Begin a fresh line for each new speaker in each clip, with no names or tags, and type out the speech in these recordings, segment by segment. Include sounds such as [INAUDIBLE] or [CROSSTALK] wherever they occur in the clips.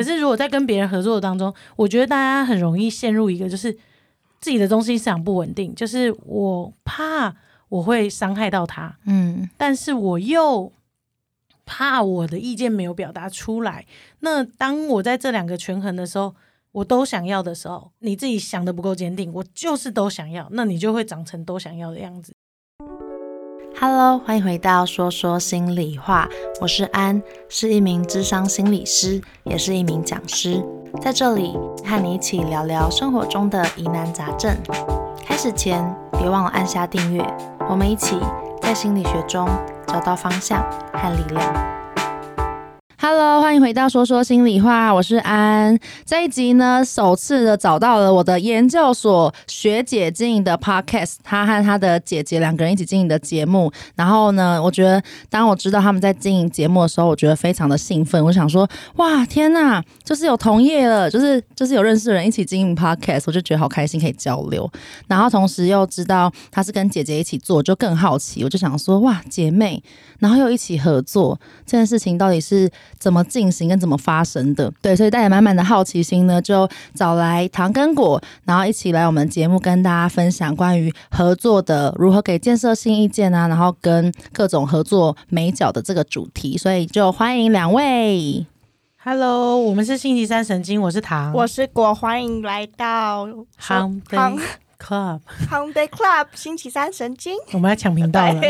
可是如果在跟别人合作的当中，我觉得大家很容易陷入一个就是自己的中心思想不稳定，就是我怕我会伤害到他，嗯，但是我又怕我的意见没有表达出来。那当我在这两个权衡的时候，我都想要的时候，你自己想的不够坚定，我就是都想要，那你就会长成都想要的样子。
Hello，欢迎回到说说心里话，我是安，是一名智商心理师，也是一名讲师，在这里和你一起聊聊生活中的疑难杂症。开始前，别忘了按下订阅，我们一起在心理学中找到方向和力量。Hello，欢迎回到说说心里话，我是安。这一集呢，首次的找到了我的研究所学姐经营的 Podcast，她和她的姐姐两个人一起经营的节目。然后呢，我觉得当我知道他们在经营节目的时候，我觉得非常的兴奋。我想说，哇，天呐，就是有同业了，就是就是有认识的人一起经营 Podcast，我就觉得好开心，可以交流。然后同时又知道她是跟姐姐一起做，就更好奇。我就想说，哇，姐妹，然后又一起合作，这件事情到底是？怎么进行跟怎么发生的？对，所以带着满满的好奇心呢，就找来糖跟果，然后一起来我们节目跟大家分享关于合作的如何给建设性意见啊，然后跟各种合作美角的这个主题。所以就欢迎两位。
Hello，我们是星期三神经，我是糖，
我是果，欢迎来到
糖糖。
Club，Home Day Club，星期三神经，
我们要抢频道了，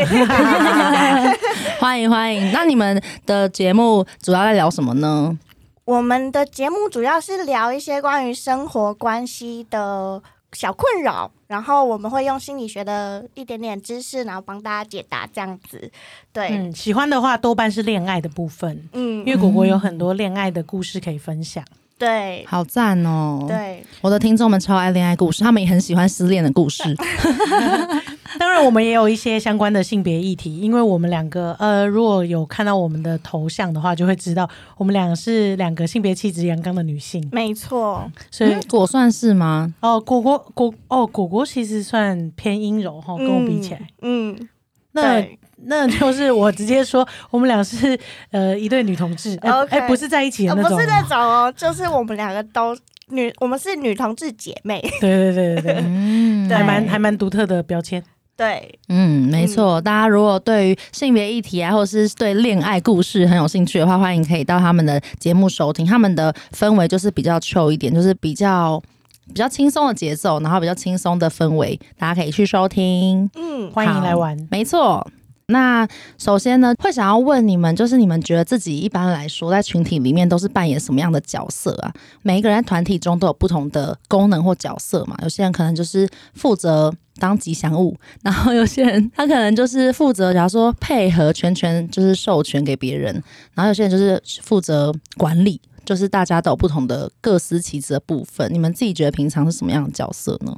[LAUGHS]
欢迎欢迎。那你们的节目主要在聊什么呢？
我们的节目主要是聊一些关于生活关系的小困扰，然后我们会用心理学的一点点知识，然后帮大家解答这样子。对，
嗯，喜欢的话多半是恋爱的部分，嗯，因为果果有很多恋爱的故事可以分享。
对，
好赞哦！
对，
我的听众们超爱恋爱故事，他们也很喜欢失恋的故事。[LAUGHS]
当然，我们也有一些相关的性别议题，因为我们两个，呃，如果有看到我们的头像的话，就会知道我们两个是两个性别气质阳刚的女性。
没错，
所以、
嗯、果算是吗？
哦，果果果哦，果果其实算偏阴柔哈，跟我比起来，
嗯，嗯
那。那就是我直接说，我们俩是呃一对女同志，哎、okay. 欸，不是在一起的那种，
不是那种哦，就是我们两个都女，我们是女同志姐妹。
对对对对对，嗯，还蛮还蛮独特的标签。
对，
嗯，没错。大家如果对于性别议题啊，或者是对恋爱故事很有兴趣的话，欢迎可以到他们的节目收听。他们的氛围就是比较 chill 一点，就是比较比较轻松的节奏，然后比较轻松的氛围，大家可以去收听。
嗯，欢迎来玩。
没错。那首先呢，会想要问你们，就是你们觉得自己一般来说在群体里面都是扮演什么样的角色啊？每一个人在团体中都有不同的功能或角色嘛。有些人可能就是负责当吉祥物，[LAUGHS] 然后有些人他可能就是负责，假如说配合全权就是授权给别人，然后有些人就是负责管理，就是大家都有不同的各司其职的部分。你们自己觉得平常是什么样的角色呢？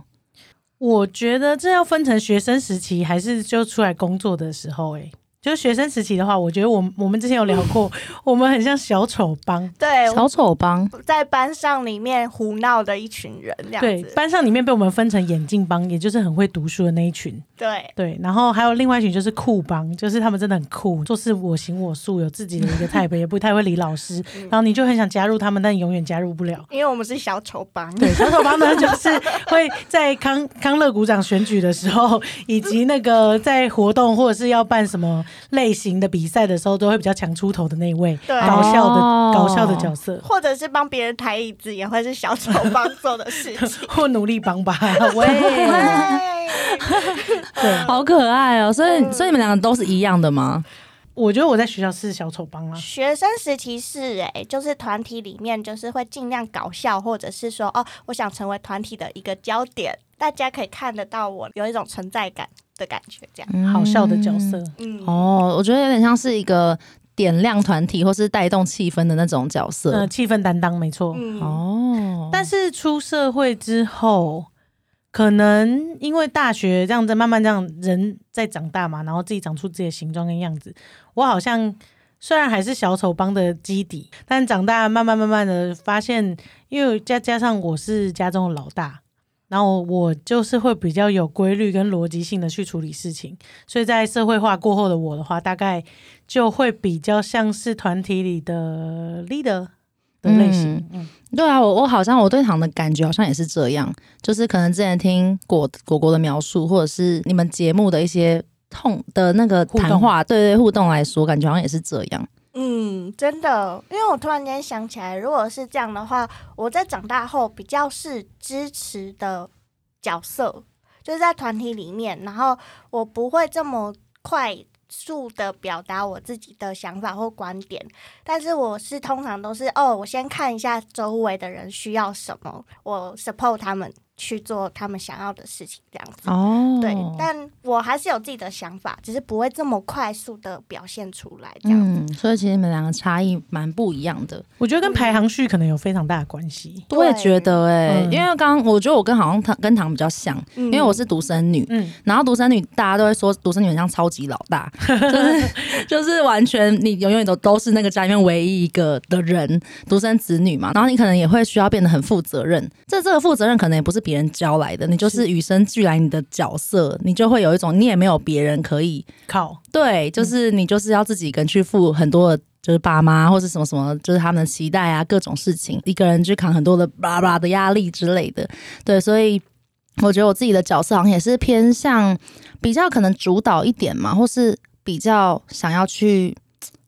我觉得这要分成学生时期还是就出来工作的时候，欸，诶。就是学生时期的话，我觉得我们我们之前有聊过，[LAUGHS] 我们很像小丑帮。
对，
小丑帮
在班上里面胡闹的一群人，这样子。
对，班上里面被我们分成眼镜帮，也就是很会读书的那一群。
对
对，然后还有另外一群就是酷帮，就是他们真的很酷，做事我行我素，有自己的一个 type，也不太会理老师。[LAUGHS] 然后你就很想加入他们，但你永远加入不了，
因为我们是小丑帮。
对，小丑帮呢，就是会在康康乐股长选举的时候，以及那个在活动或者是要办什么。类型的比赛的时候，都会比较强出头的那一位，搞笑的、哦、搞笑的角色，
或者是帮别人抬椅子，也会是小丑帮做的事情，[LAUGHS]
或努力帮吧。[LAUGHS] 喂，[LAUGHS]
对，好可爱哦。所以，嗯、所以你们两个都是一样的吗？
我觉得我在学校是小丑帮啊。
学生时期是哎、欸，就是团体里面就是会尽量搞笑，或者是说哦，我想成为团体的一个焦点，大家可以看得到我，有一种存在感。的感觉，这样、嗯、
好笑的角色，
嗯，哦，我觉得有点像是一个点亮团体或是带动气氛的那种角色，
嗯，气氛担当，没错、嗯，哦。但是出社会之后，可能因为大学这样子慢慢这样人在长大嘛，然后自己长出自己的形状跟样子，我好像虽然还是小丑帮的基底，但长大慢慢慢慢的发现，因为加加上我是家中的老大。然后我就是会比较有规律跟逻辑性的去处理事情，所以在社会化过后的我的话，大概就会比较像是团体里的 leader。的类型。嗯，
对啊，我我好像我对糖的感觉好像也是这样，就是可能之前听果果果的描述，或者是你们节目的一些痛的那个谈话，对对互动来说，感觉好像也是这样。
嗯，真的，因为我突然间想起来，如果是这样的话，我在长大后比较是支持的角色，就是在团体里面，然后我不会这么快速的表达我自己的想法或观点，但是我是通常都是哦，我先看一下周围的人需要什么，我 support 他们。去做他们想要的事情，这样子哦，对，但我还是有自己的想法，只是不会这么快速的表现出来，这样子。
嗯，所以其实你们两个差异蛮不一样的。
我觉得跟排行序可能有非常大的关系。
我也觉得哎、欸，因为刚刚我觉得我跟好像糖跟糖比较像，因为我是独生女，嗯，然后独生女大家都会说独生女很像超级老大，[LAUGHS] 就是 [LAUGHS] 就是完全你永远都都是那个家里面唯一一个的人，独生子女嘛，然后你可能也会需要变得很负责任，这这个负责任可能也不是。别人教来的，你就是与生俱来你的角色，你就会有一种你也没有别人可以
靠，
对，就是你就是要自己一个人去付很多的，就是爸妈或者什么什么，就是他们的期待啊，各种事情，一个人去扛很多的巴拉的压力之类的，对，所以我觉得我自己的角色好像也是偏向比较可能主导一点嘛，或是比较想要去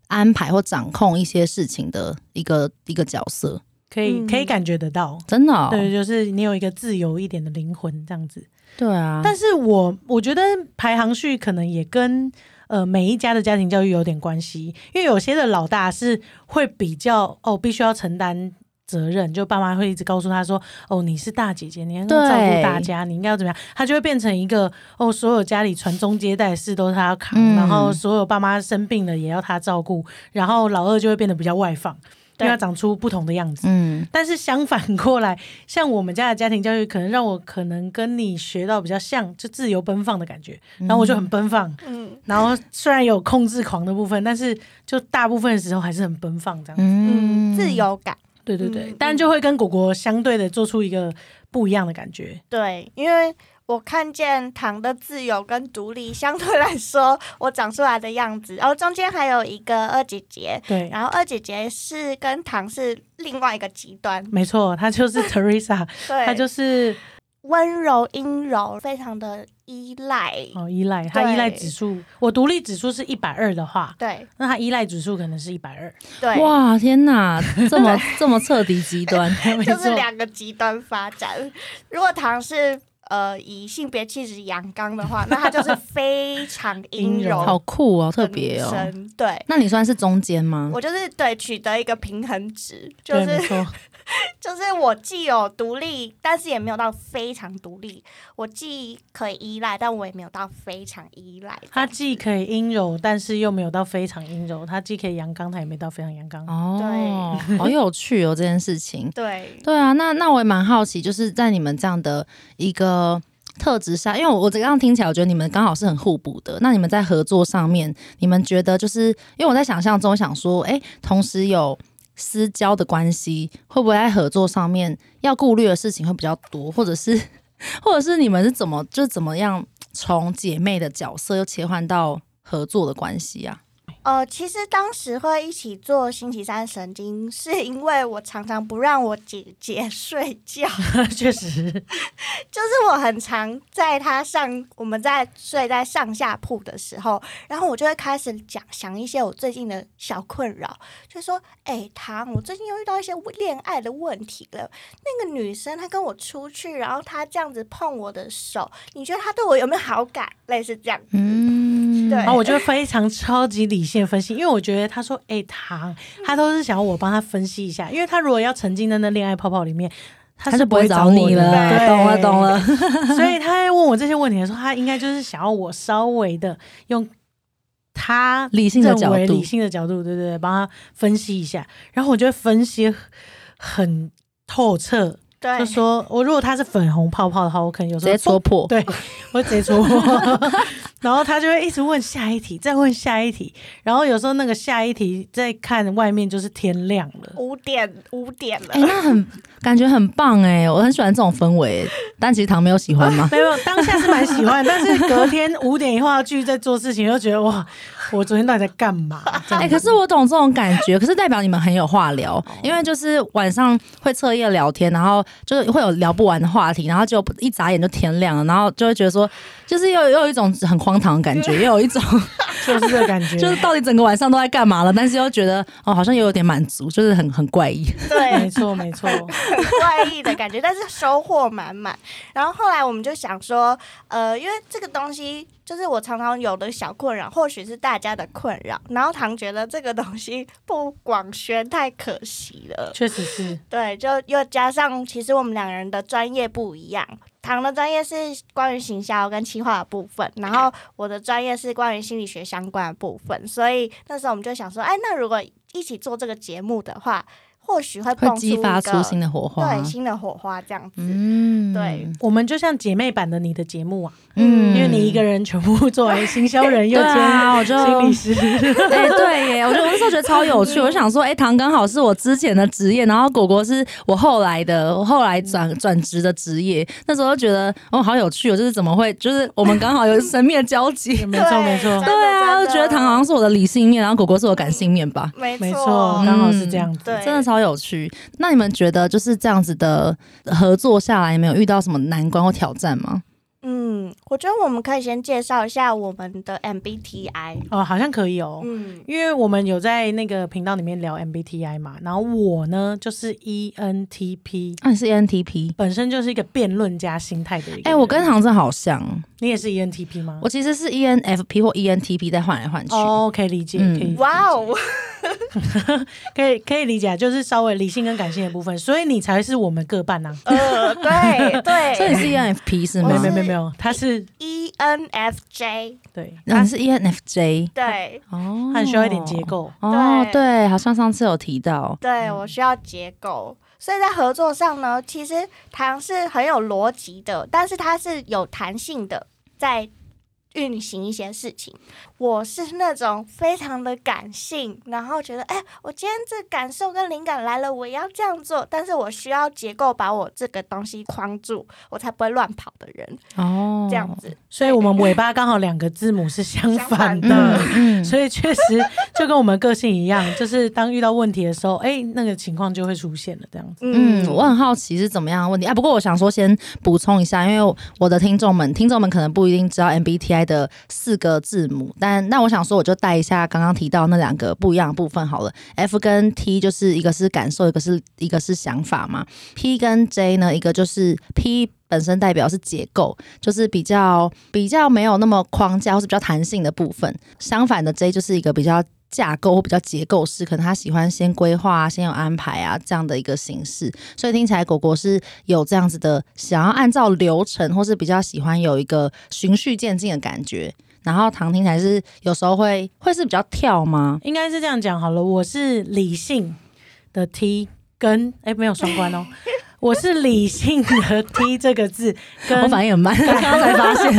安排或掌控一些事情的一个一个角色。
可以可以感觉得到，
真的、哦，
对，就是你有一个自由一点的灵魂这样子。
对啊，
但是我我觉得排行序可能也跟呃每一家的家庭教育有点关系，因为有些的老大是会比较哦，必须要承担责任，就爸妈会一直告诉他说，哦，你是大姐姐，你要照顾大家，你应该要怎么样，他就会变成一个哦，所有家里传宗接代的事都是他要扛，嗯、然后所有爸妈生病了也要他照顾，然后老二就会变得比较外放。对，要长出不同的样子。嗯，但是相反过来，像我们家的家庭教育，可能让我可能跟你学到比较像，就自由奔放的感觉。然后我就很奔放。嗯，然后虽然有控制狂的部分，但是就大部分的时候还是很奔放这样子。
嗯，自由感。
对对对，但就会跟果果相对的做出一个不一样的感觉。
对，因为。我看见糖的自由跟独立，相对来说，我长出来的样子，然后中间还有一个二姐姐，
对，
然后二姐姐是跟糖是另外一个极端，
没错，她就是 [LAUGHS] Teresa，
对，
她就是
温柔阴柔，非常的依赖，
哦，依赖，她依赖指数，我独立指数是一百二的话，
对，
那她依赖指数可能是一百二，
对，
哇，天哪，[LAUGHS] 这么这么彻底极端，[LAUGHS]
就是两个极端发展，如果糖是。呃，以性别气质阳刚的话，那他就是非常阴柔，[LAUGHS]
好酷哦，特别哦。
对，
那你算是中间吗？
我就是对取得一个平衡值，就是。[LAUGHS] [LAUGHS] 就是我既有独立，但是也没有到非常独立。我既可以依赖，但我也没有到非常依赖。
他既可以阴柔，但是又没有到非常阴柔。他既可以阳刚，他也没到非常阳刚。
哦，对，好有趣哦，这件事情。
对，[LAUGHS]
对啊，那那我也蛮好奇，就是在你们这样的一个特质上，因为我我这样听起来，我觉得你们刚好是很互补的。那你们在合作上面，你们觉得就是因为我在想象中想说，哎，同时有。私交的关系会不会在合作上面要顾虑的事情会比较多，或者是，或者是你们是怎么就怎么样从姐妹的角色又切换到合作的关系啊？
呃，其实当时会一起做星期三神经，是因为我常常不让我姐姐 [LAUGHS] 睡觉。[LAUGHS]
确实，[LAUGHS]
就是我很常在她上，我们在睡在上下铺的时候，然后我就会开始讲想一些我最近的小困扰，就说：“哎，糖，我最近又遇到一些恋爱的问题了。那个女生她跟我出去，然后她这样子碰我的手，你觉得她对我有没有好感？类似这样。”嗯，对。
然后我就非常超级理性。分析，因为我觉得他说：“哎、欸，糖，他都是想要我帮他分析一下，因为他如果要沉浸在那恋爱泡泡里面，他是不会找你了。
懂了，懂了。
所以他在问我这些问题的时候，他应该就是想要我稍微的用他
理性的角度，
理性的角度，对对对，帮他分析一下。然后我觉得分析很透彻。
对，
就说我如果他是粉红泡泡的话，我可能有时候
直接戳破。
对，[LAUGHS] 我直接戳破。[LAUGHS] 然后他就会一直问下一题，再问下一题，然后有时候那个下一题再看外面就是天亮了，
五点五点了，
哎、欸，那很感觉很棒哎，我很喜欢这种氛围，但其实唐没有喜欢吗？[LAUGHS]
没有，当下是蛮喜欢，但是隔天五点以后要继续在做事情，又觉得哇，[LAUGHS] 我昨天到底在干嘛？[LAUGHS] 哎、
欸，可是我懂这种感觉，[LAUGHS] 可是代表你们很有话聊，因为就是晚上会彻夜聊天，然后就是会有聊不完的话题，然后就一眨眼就天亮了，然后就会觉得说，就是又又有一种很荒唐的感觉，又有一种
就是这个感觉，
就是到底整个晚上都在干嘛了，但是又觉得哦，好像又有点满足，就是很很怪异。
对，
没错没错，很
怪异的感觉，但是收获满满。然后后来我们就想说，呃，因为这个东西。就是我常常有的小困扰，或许是大家的困扰。然后唐觉得这个东西不广宣太可惜了，
确实是。
对，就又加上其实我们两个人的专业不一样，唐的专业是关于行销跟企划的部分，然后我的专业是关于心理学相关的部分。所以那时候我们就想说，哎，那如果一起做这个节目的话。或许会
会激发出新的火花，
对，新的火花这样子。
嗯，
对，
我们就像姐妹版的你的节目啊，嗯，因为你一个人全部作为行销人又 [LAUGHS] 兼
啊，我就
心理师，[LAUGHS]
哎，对耶，我觉得我那时候觉得超有趣，我就想说，哎，唐刚好是我之前的职业，然后果果是我后来的，我后来转转职的职业，那时候就觉得哦，好有趣哦，就是怎么会，就是我们刚好有神秘的交集，
没 [LAUGHS] 错没错，
对啊，就觉得唐好像是我的理性面，然后果果是我感性面吧，
没
没错，刚好是这样子，
对，
真的超。超有趣，那你们觉得就是这样子的合作下来，有没有遇到什么难关或挑战吗？
嗯，我觉得我们可以先介绍一下我们的 MBTI
哦，好像可以哦，嗯，因为我们有在那个频道里面聊 MBTI 嘛，然后我呢就是 ENTP，
啊，你是 ENTP，
本身就是一个辩论家心态的一个，
哎、欸，我跟唐真好像，
你也是 ENTP 吗？
我其实是 ENFP 或 ENTP 在换来换去，
哦，可以理解，可以，
哇哦，[LAUGHS]
可以可以理解，就是稍微理性跟感性的部分，所以你才是我们各半呐，
呃，对对，[LAUGHS]
所以你是 ENFP 是吗？
没有没有没有。他是
ENFJ，
对，
他是 ENFJ，
对，
哦，他很需要一点结构，
哦，对，好像上次有提到，
对，我需要结构，所以在合作上呢，其实唐是很有逻辑的，但是它是有弹性的，在。运行一些事情，我是那种非常的感性，然后觉得，哎，我今天这感受跟灵感来了，我要这样做，但是我需要结构把我这个东西框住，我才不会乱跑的人。哦，这样子，
所以我们尾巴刚好两个字母是相反的，反嗯、[LAUGHS] 所以确实就跟我们个性一样，就是当遇到问题的时候，哎，那个情况就会出现了，这样子。
嗯，我很好奇是怎么样的问题啊？不过我想说，先补充一下，因为我的听众们，听众们可能不一定知道 MBTI。的四个字母，但那我想说，我就带一下刚刚提到那两个不一样的部分好了。F 跟 T 就是一个是感受，一个是一个是想法嘛。P 跟 J 呢，一个就是 P 本身代表是结构，就是比较比较没有那么框架或是比较弹性的部分。相反的 J 就是一个比较。架构或比较结构式，可能他喜欢先规划、先有安排啊这样的一个形式，所以听起来果果是有这样子的，想要按照流程，或是比较喜欢有一个循序渐进的感觉。然后唐听起来是有时候会会是比较跳吗？
应该是这样讲好了。我是理性的 T，跟哎没有双关哦，[LAUGHS] 我是理性的 T 这个字，跟
我反应很慢，刚刚才发现，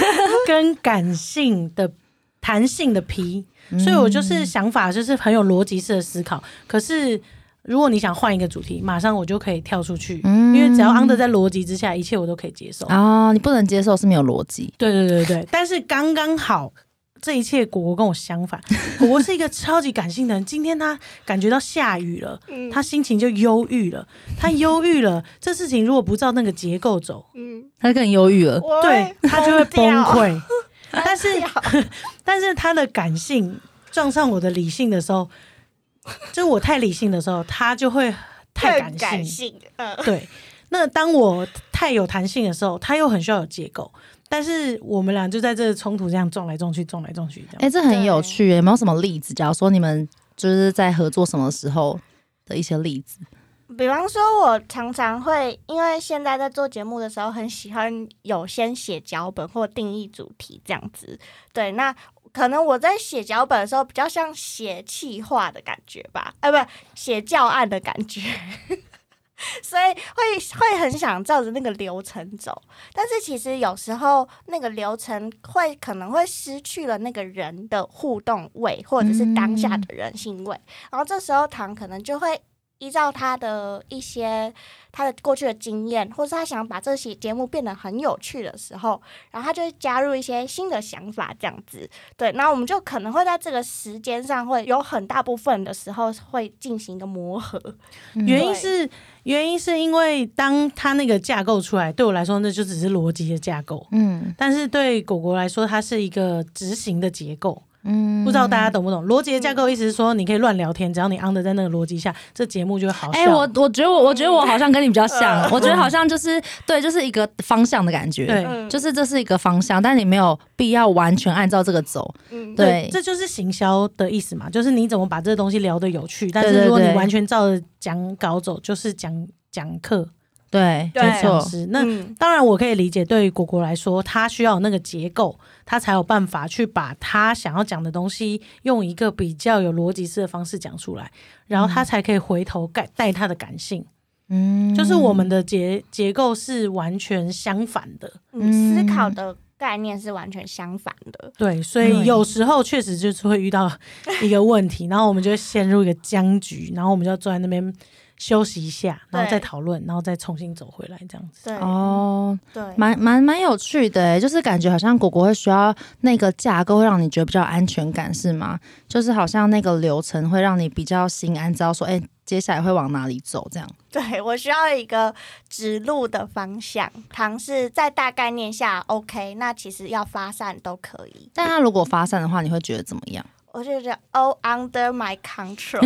[LAUGHS]
跟感性的弹性的 P。所以，我就是想法就是很有逻辑式的思考。可是，如果你想换一个主题，马上我就可以跳出去，因为只要 under 在逻辑之下，一切我都可以接受。
啊，你不能接受是没有逻辑。
对对对对，但是刚刚好，这一切果果跟我相反。果果是一个超级感性的人，今天他感觉到下雨了，他心情就忧郁了。他忧郁了，这事情如果不照那个结构走，嗯，
他更忧郁了，
对他就会崩溃。但是，[LAUGHS] [LAUGHS] 但是他的感性撞上我的理性的时候，就是我太理性的时候，他就会太感性。
感性，嗯，
对。那当我太有弹性的时候，他又很需要有结构。但是我们俩就在这冲突这样撞来撞去，撞来撞去这样。
哎、欸，这很有趣，有没有什么例子？假如说你们就是在合作什么时候的一些例子？
比方说，我常常会因为现在在做节目的时候，很喜欢有先写脚本或定义主题这样子。对，那可能我在写脚本的时候，比较像写企划的感觉吧，哎，不，写教案的感觉。[LAUGHS] 所以会会很想照着那个流程走，但是其实有时候那个流程会可能会失去了那个人的互动味，或者是当下的人性味，然后这时候糖可能就会。依照他的一些他的过去的经验，或是他想把这些节目变得很有趣的时候，然后他就会加入一些新的想法，这样子。对，那我们就可能会在这个时间上会有很大部分的时候会进行一个磨合。
嗯、原因是原因是因为当他那个架构出来，对我来说那就只是逻辑的架构，嗯，但是对果果来说，它是一个执行的结构。嗯，不知道大家懂不懂逻辑的架构？意思是说，你可以乱聊天，只要你 under 在那个逻辑下，这节目就会好笑。哎、
欸，我我觉得我我觉得我好像跟你比较像，[LAUGHS] 我觉得好像就是对，就是一个方向的感觉，对，就是这是一个方向，但你没有必要完全按照这个走。嗯，对，
这就是行销的意思嘛，就是你怎么把这个东西聊得有趣，但是如果你完全照着讲稿走，就是讲讲课。
对，没错。
那、嗯、当然，我可以理解，对于果果来说，他需要那个结构，他才有办法去把他想要讲的东西，用一个比较有逻辑式的方式讲出来，然后他才可以回头带带他的感性。嗯，就是我们的结结构是完全相反的，
嗯，思考的概念是完全相反的。
对，所以有时候确实就是会遇到一个问题，[LAUGHS] 然后我们就会陷入一个僵局，然后我们就要坐在那边。休息一下，然后再讨论，然后再重新走回来，这样子。
对
哦，对，蛮蛮蛮有趣的，就是感觉好像果果会需要那个架构，会让你觉得比较安全感，是吗？就是好像那个流程会让你比较心安，知道说，哎，接下来会往哪里走，这样。[LAUGHS]
对，我需要一个指路的方向。糖是在大概念下，OK，那其实要发散都可以。
但他如果发散的话，你会觉得怎么样？
我就觉得 all under my control，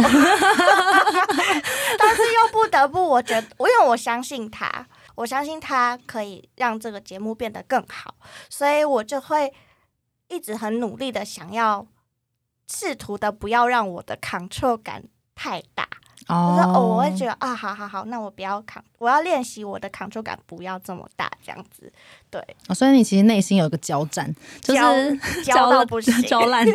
但是又不得不，我觉得，因为我相信他，我相信他可以让这个节目变得更好，所以我就会一直很努力的想要试图的不要让我的 control 感太大。我说哦，我会觉得啊，好好好，那我不要扛，我要练习我的 control 感不要这么大，这样子，对。
哦，所以你其实内心有一个交战，就是
交 [LAUGHS] 到不行，
交烂，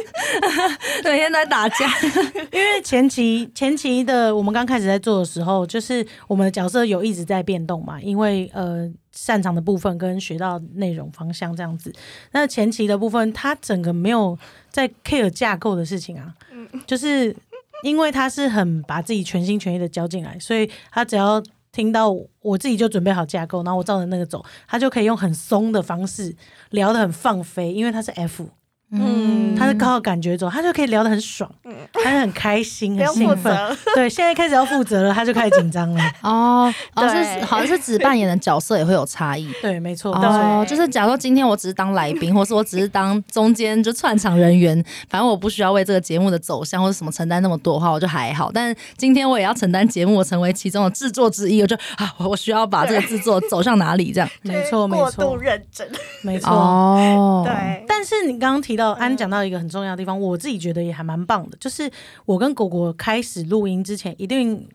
[LAUGHS] 每天在打架。[LAUGHS]
因为前期前期的我们刚开始在做的时候，就是我们的角色有一直在变动嘛，因为呃擅长的部分跟学到内容方向这样子。那前期的部分，他整个没有在 care 架构的事情啊，嗯，就是。因为他是很把自己全心全意的交进来，所以他只要听到我自己就准备好架构，然后我照着那个走，他就可以用很松的方式聊得很放飞，因为他是 F。嗯，他是靠感觉走，他就可以聊得很爽，嗯，他就很开心，很兴奋。对，现在开始要负责了，他就开始紧张了。[LAUGHS]
哦，好像是好像是只扮演的角色也会有差异。[LAUGHS]
对，没错。
哦，就是假如说今天我只是当来宾，或是我只是当中间就串场人员，反正我不需要为这个节目的走向或者什么承担那么多的话，我就还好。但是今天我也要承担节目，我成为其中的制作之一，我就啊，我需要把这个制作走向哪里这样。
没错，没错。
过度认真，
没错。哦，对。但是你刚刚提到安讲到一个很重要的地方，我自己觉得也还蛮棒的，就是我跟果果开始录音之前，一定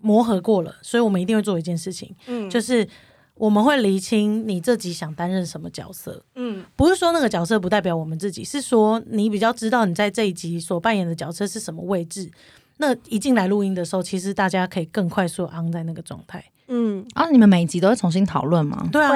磨合过了，所以我们一定会做一件事情，嗯，就是我们会厘清你这集想担任什么角色，嗯，不是说那个角色不代表我们自己，是说你比较知道你在这一集所扮演的角色是什么位置，那一进来录音的时候，其实大家可以更快速 on 在那个状态，
嗯，啊，你们每一集都会重新讨论吗？
对啊。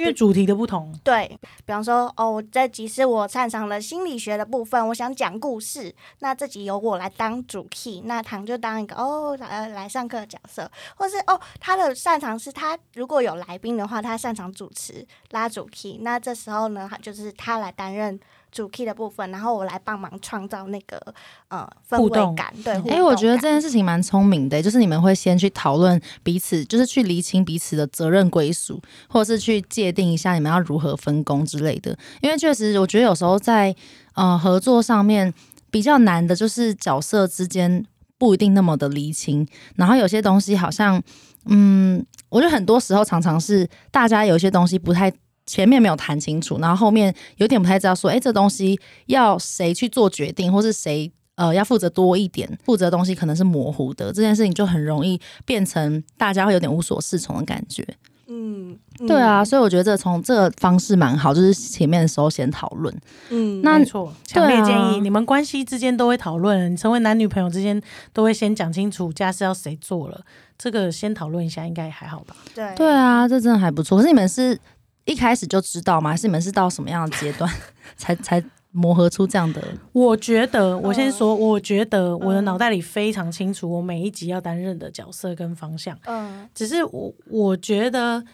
因为主题的不同，
对，比方说，哦，这集是我擅长的心理学的部分，我想讲故事，那这集由我来当主 key，那唐就当一个哦来来上课的角色，或是哦他的擅长是他如果有来宾的话，他擅长主持拉主 key，那这时候呢，就是他来担任。主 key 的部分，然后我来帮忙创造那个呃氛围感。对，哎、
欸，我觉得这件事情蛮聪明的，就是你们会先去讨论彼此，就是去厘清彼此的责任归属，或者是去界定一下你们要如何分工之类的。因为确实，我觉得有时候在呃合作上面比较难的，就是角色之间不一定那么的厘清，然后有些东西好像，嗯，我觉得很多时候常常是大家有些东西不太。前面没有谈清楚，然后后面有点不太知道说，哎，这东西要谁去做决定，或是谁呃要负责多一点，负责的东西可能是模糊的，这件事情就很容易变成大家会有点无所适从的感觉。嗯，对啊，所以我觉得这从这个方式蛮好，就是前面的时候先讨论。
嗯，那没错，强烈建议、啊、你们关系之间都会讨论，成为男女朋友之间都会先讲清楚家事要谁做了，这个先讨论一下应该还好吧？
对
对啊，这真的还不错。可是你们是一开始就知道吗？还是你们是到什么样的阶段 [LAUGHS] 才才磨合出这样的？
我觉得，我先说，我觉得我的脑袋里非常清楚，我每一集要担任的角色跟方向。嗯，只是我我觉得。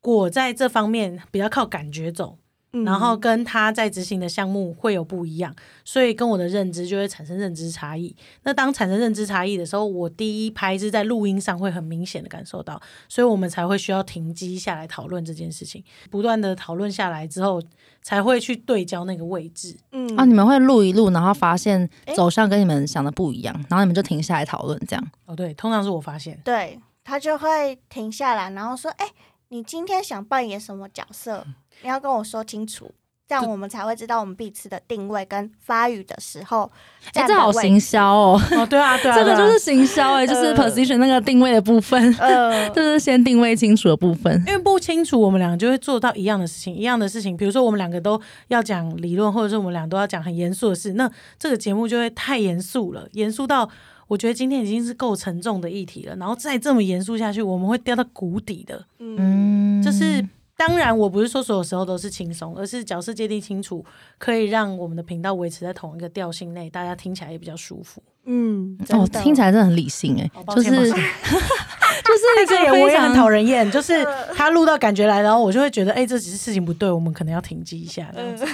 我在这方面比较靠感觉走，嗯、然后跟他在执行的项目会有不一样，所以跟我的认知就会产生认知差异。那当产生认知差异的时候，我第一拍是在录音上会很明显的感受到，所以我们才会需要停机下来讨论这件事情。不断的讨论下来之后，才会去对焦那个位置。
嗯啊，你们会录一录，然后发现走向跟你们想的不一样，然后你们就停下来讨论这样。
哦，对，通常是我发现，
对，他就会停下来，然后说：“哎。”你今天想扮演什么角色？你要跟我说清楚，这样我们才会知道我们彼此的定位跟发语的时候。
哎、欸，这好行销哦！
哦，对啊，[LAUGHS] 对啊，
这个就是行销哎，就是 position 那个定位的部分，呃，[LAUGHS] 就是先定位清楚的部分。
因为不清楚，我们两个就会做到一样的事情，一样的事情。比如说，我们两个都要讲理论，或者是我们俩都要讲很严肃的事，那这个节目就会太严肃了，严肃到。我觉得今天已经是够沉重的议题了，然后再这么严肃下去，我们会掉到谷底的。嗯，就是当然，我不是说所有时候都是轻松，而是角色界定清楚，可以让我们的频道维持在同一个调性内，大家听起来也比较舒服。
嗯，哦，听起来真的很理性哎、欸，[LAUGHS] 就是就是
那个也我也很讨人厌，就是 [LAUGHS] 他录到感觉来，然后我就会觉得，哎、欸，这只是事情不对，我们可能要停机一下这样子。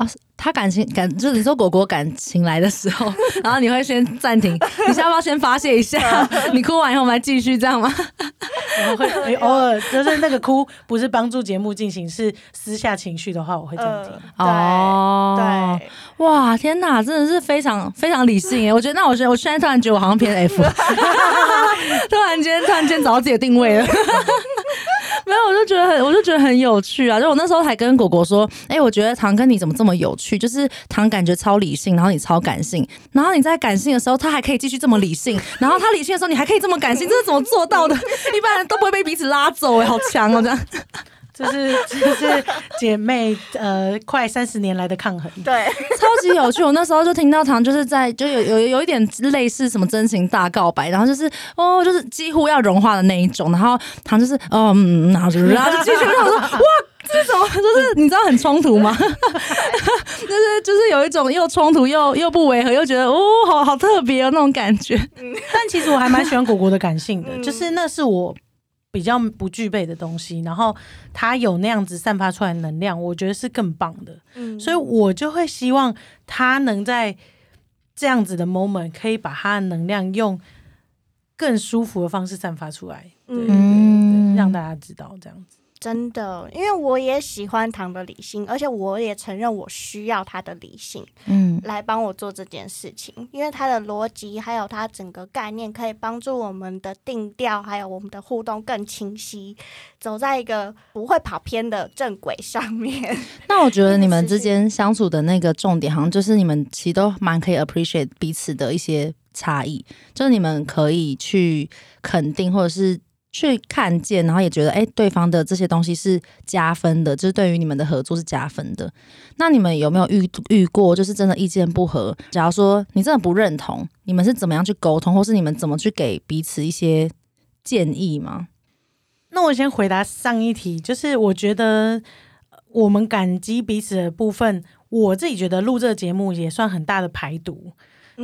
哦，他感情感就是你说果果感情来的时候，[LAUGHS] 然后你会先暂停，[LAUGHS] 你要不要先发泄一下？[LAUGHS] 你哭完以后我们来继续这样吗？
然后会、欸、偶尔就是那个哭不是帮助节目进行，是私下情绪的话，我会暂停。
呃、哦，对，对，哇，天哪，真的是非常非常理性耶！我觉得那我觉得我现在突然觉得我好像偏 F，突然间突然间找到自己的定位了。没有，我就觉得很，我就觉得很有趣啊！就我那时候还跟果果说，哎、我觉得唐跟你怎么这么有趣？就是唐感觉超理性，然后你超感性，然后你在感性的时候，他还可以继续这么理性，然后他理性的时候，你还可以这么感性，这是怎么做到的？[LAUGHS] 一般人都不会被彼此拉走，哎，好强哦，这样。
这是 [LAUGHS] 这是姐妹呃快三十年来的抗衡，
对，
超级有趣。我那时候就听到唐就是在就有有有一点类似什么真情大告白，然后就是哦就是几乎要融化的那一种，然后唐就是嗯，然后就然后就继续，然后说哇，这是什么？就是你知道很冲突吗？[LAUGHS] 就是就是有一种又冲突又又不违和，又觉得哦好好特别哦那种感觉。
嗯，但其实我还蛮喜欢果果的感性的，嗯，就是那是我。比较不具备的东西，然后他有那样子散发出来能量，我觉得是更棒的。嗯，所以我就会希望他能在这样子的 moment 可以把他的能量用更舒服的方式散发出来，对，对，对，对，让大家知道这样子。
真的，因为我也喜欢糖的理性，而且我也承认我需要他的理性，嗯，来帮我做这件事情。因为他的逻辑还有他整个概念，可以帮助我们的定调还有我们的互动更清晰，走在一个不会跑偏的正轨上面。[LAUGHS]
那我觉得你们之间相处的那个重点，好像就是你们其实都蛮可以 appreciate 彼此的一些差异，就是你们可以去肯定或者是。去看见，然后也觉得，哎，对方的这些东西是加分的，就是对于你们的合作是加分的。那你们有没有遇遇过，就是真的意见不合？假如说你真的不认同，你们是怎么样去沟通，或是你们怎么去给彼此一些建议吗？
那我先回答上一题，就是我觉得我们感激彼此的部分，我自己觉得录这个节目也算很大的排毒。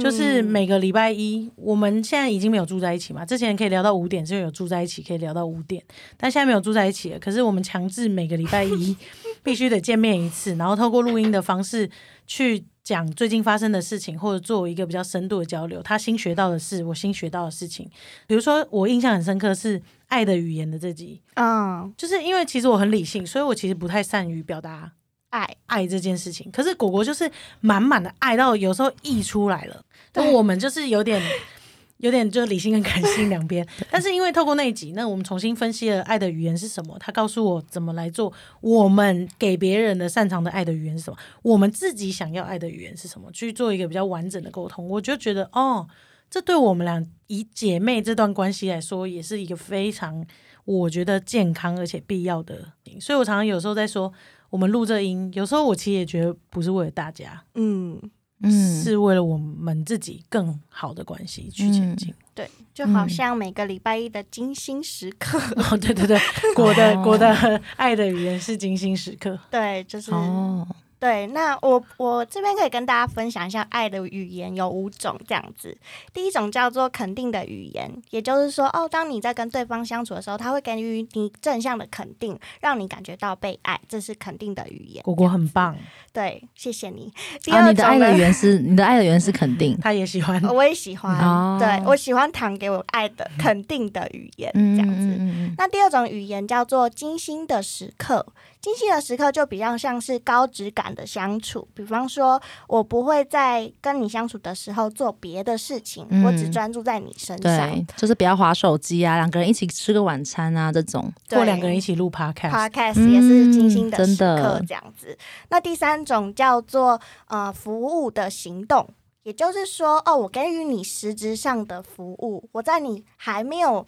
就是每个礼拜一，我们现在已经没有住在一起嘛。之前可以聊到五点，是因为有住在一起，可以聊到五点。但现在没有住在一起了。可是我们强制每个礼拜一 [LAUGHS] 必须得见面一次，然后透过录音的方式去讲最近发生的事情，或者做一个比较深度的交流。他新学到的事，我新学到的事情。比如说，我印象很深刻是《爱的语言》的这集，嗯，就是因为其实我很理性，所以我其实不太善于表达。爱爱这件事情，可是果果就是满满的爱到有时候溢出来了，但我们就是有点 [LAUGHS] 有点就理性跟感性两边。但是因为透过那一集，那我们重新分析了爱的语言是什么，他告诉我怎么来做，我们给别人的擅长的爱的语言是什么，我们自己想要爱的语言是什么，去做一个比较完整的沟通，我就觉得哦，这对我们俩以姐妹这段关系来说，也是一个非常我觉得健康而且必要的。所以我常常有时候在说，我们录这音，有时候我其实也觉得不是为了大家，嗯嗯，是为了我们自己更好的关系去前进。嗯、
对，就好像每个礼拜一的精心时刻。[LAUGHS]
哦，对对对，国的国的爱的语言是精心时刻。
对，就是。哦对，那我我这边可以跟大家分享一下爱的语言有五种这样子。第一种叫做肯定的语言，也就是说，哦，当你在跟对方相处的时候，他会给予你正向的肯定，让你感觉到被爱，这是肯定的语言。
果果很棒，
对，谢谢你。[LAUGHS] 第二种、啊、
你的爱的语言是你的爱的语言是肯定，
他也喜欢，
我也喜欢。哦、对，我喜欢糖给我爱的肯定的语言这样子。嗯嗯嗯嗯，那第二种语言叫做精心的时刻。精心的时刻就比较像是高质感的相处，比方说，我不会在跟你相处的时候做别的事情，嗯、我只专注在你身上，
对，就是不要划手机啊，两个人一起吃个晚餐啊，这种，
或两个人一起录 podcast，podcast
也是精心的时刻，这样子。嗯、那第三种叫做呃服务的行动，也就是说，哦，我给予你实质上的服务，我在你还没有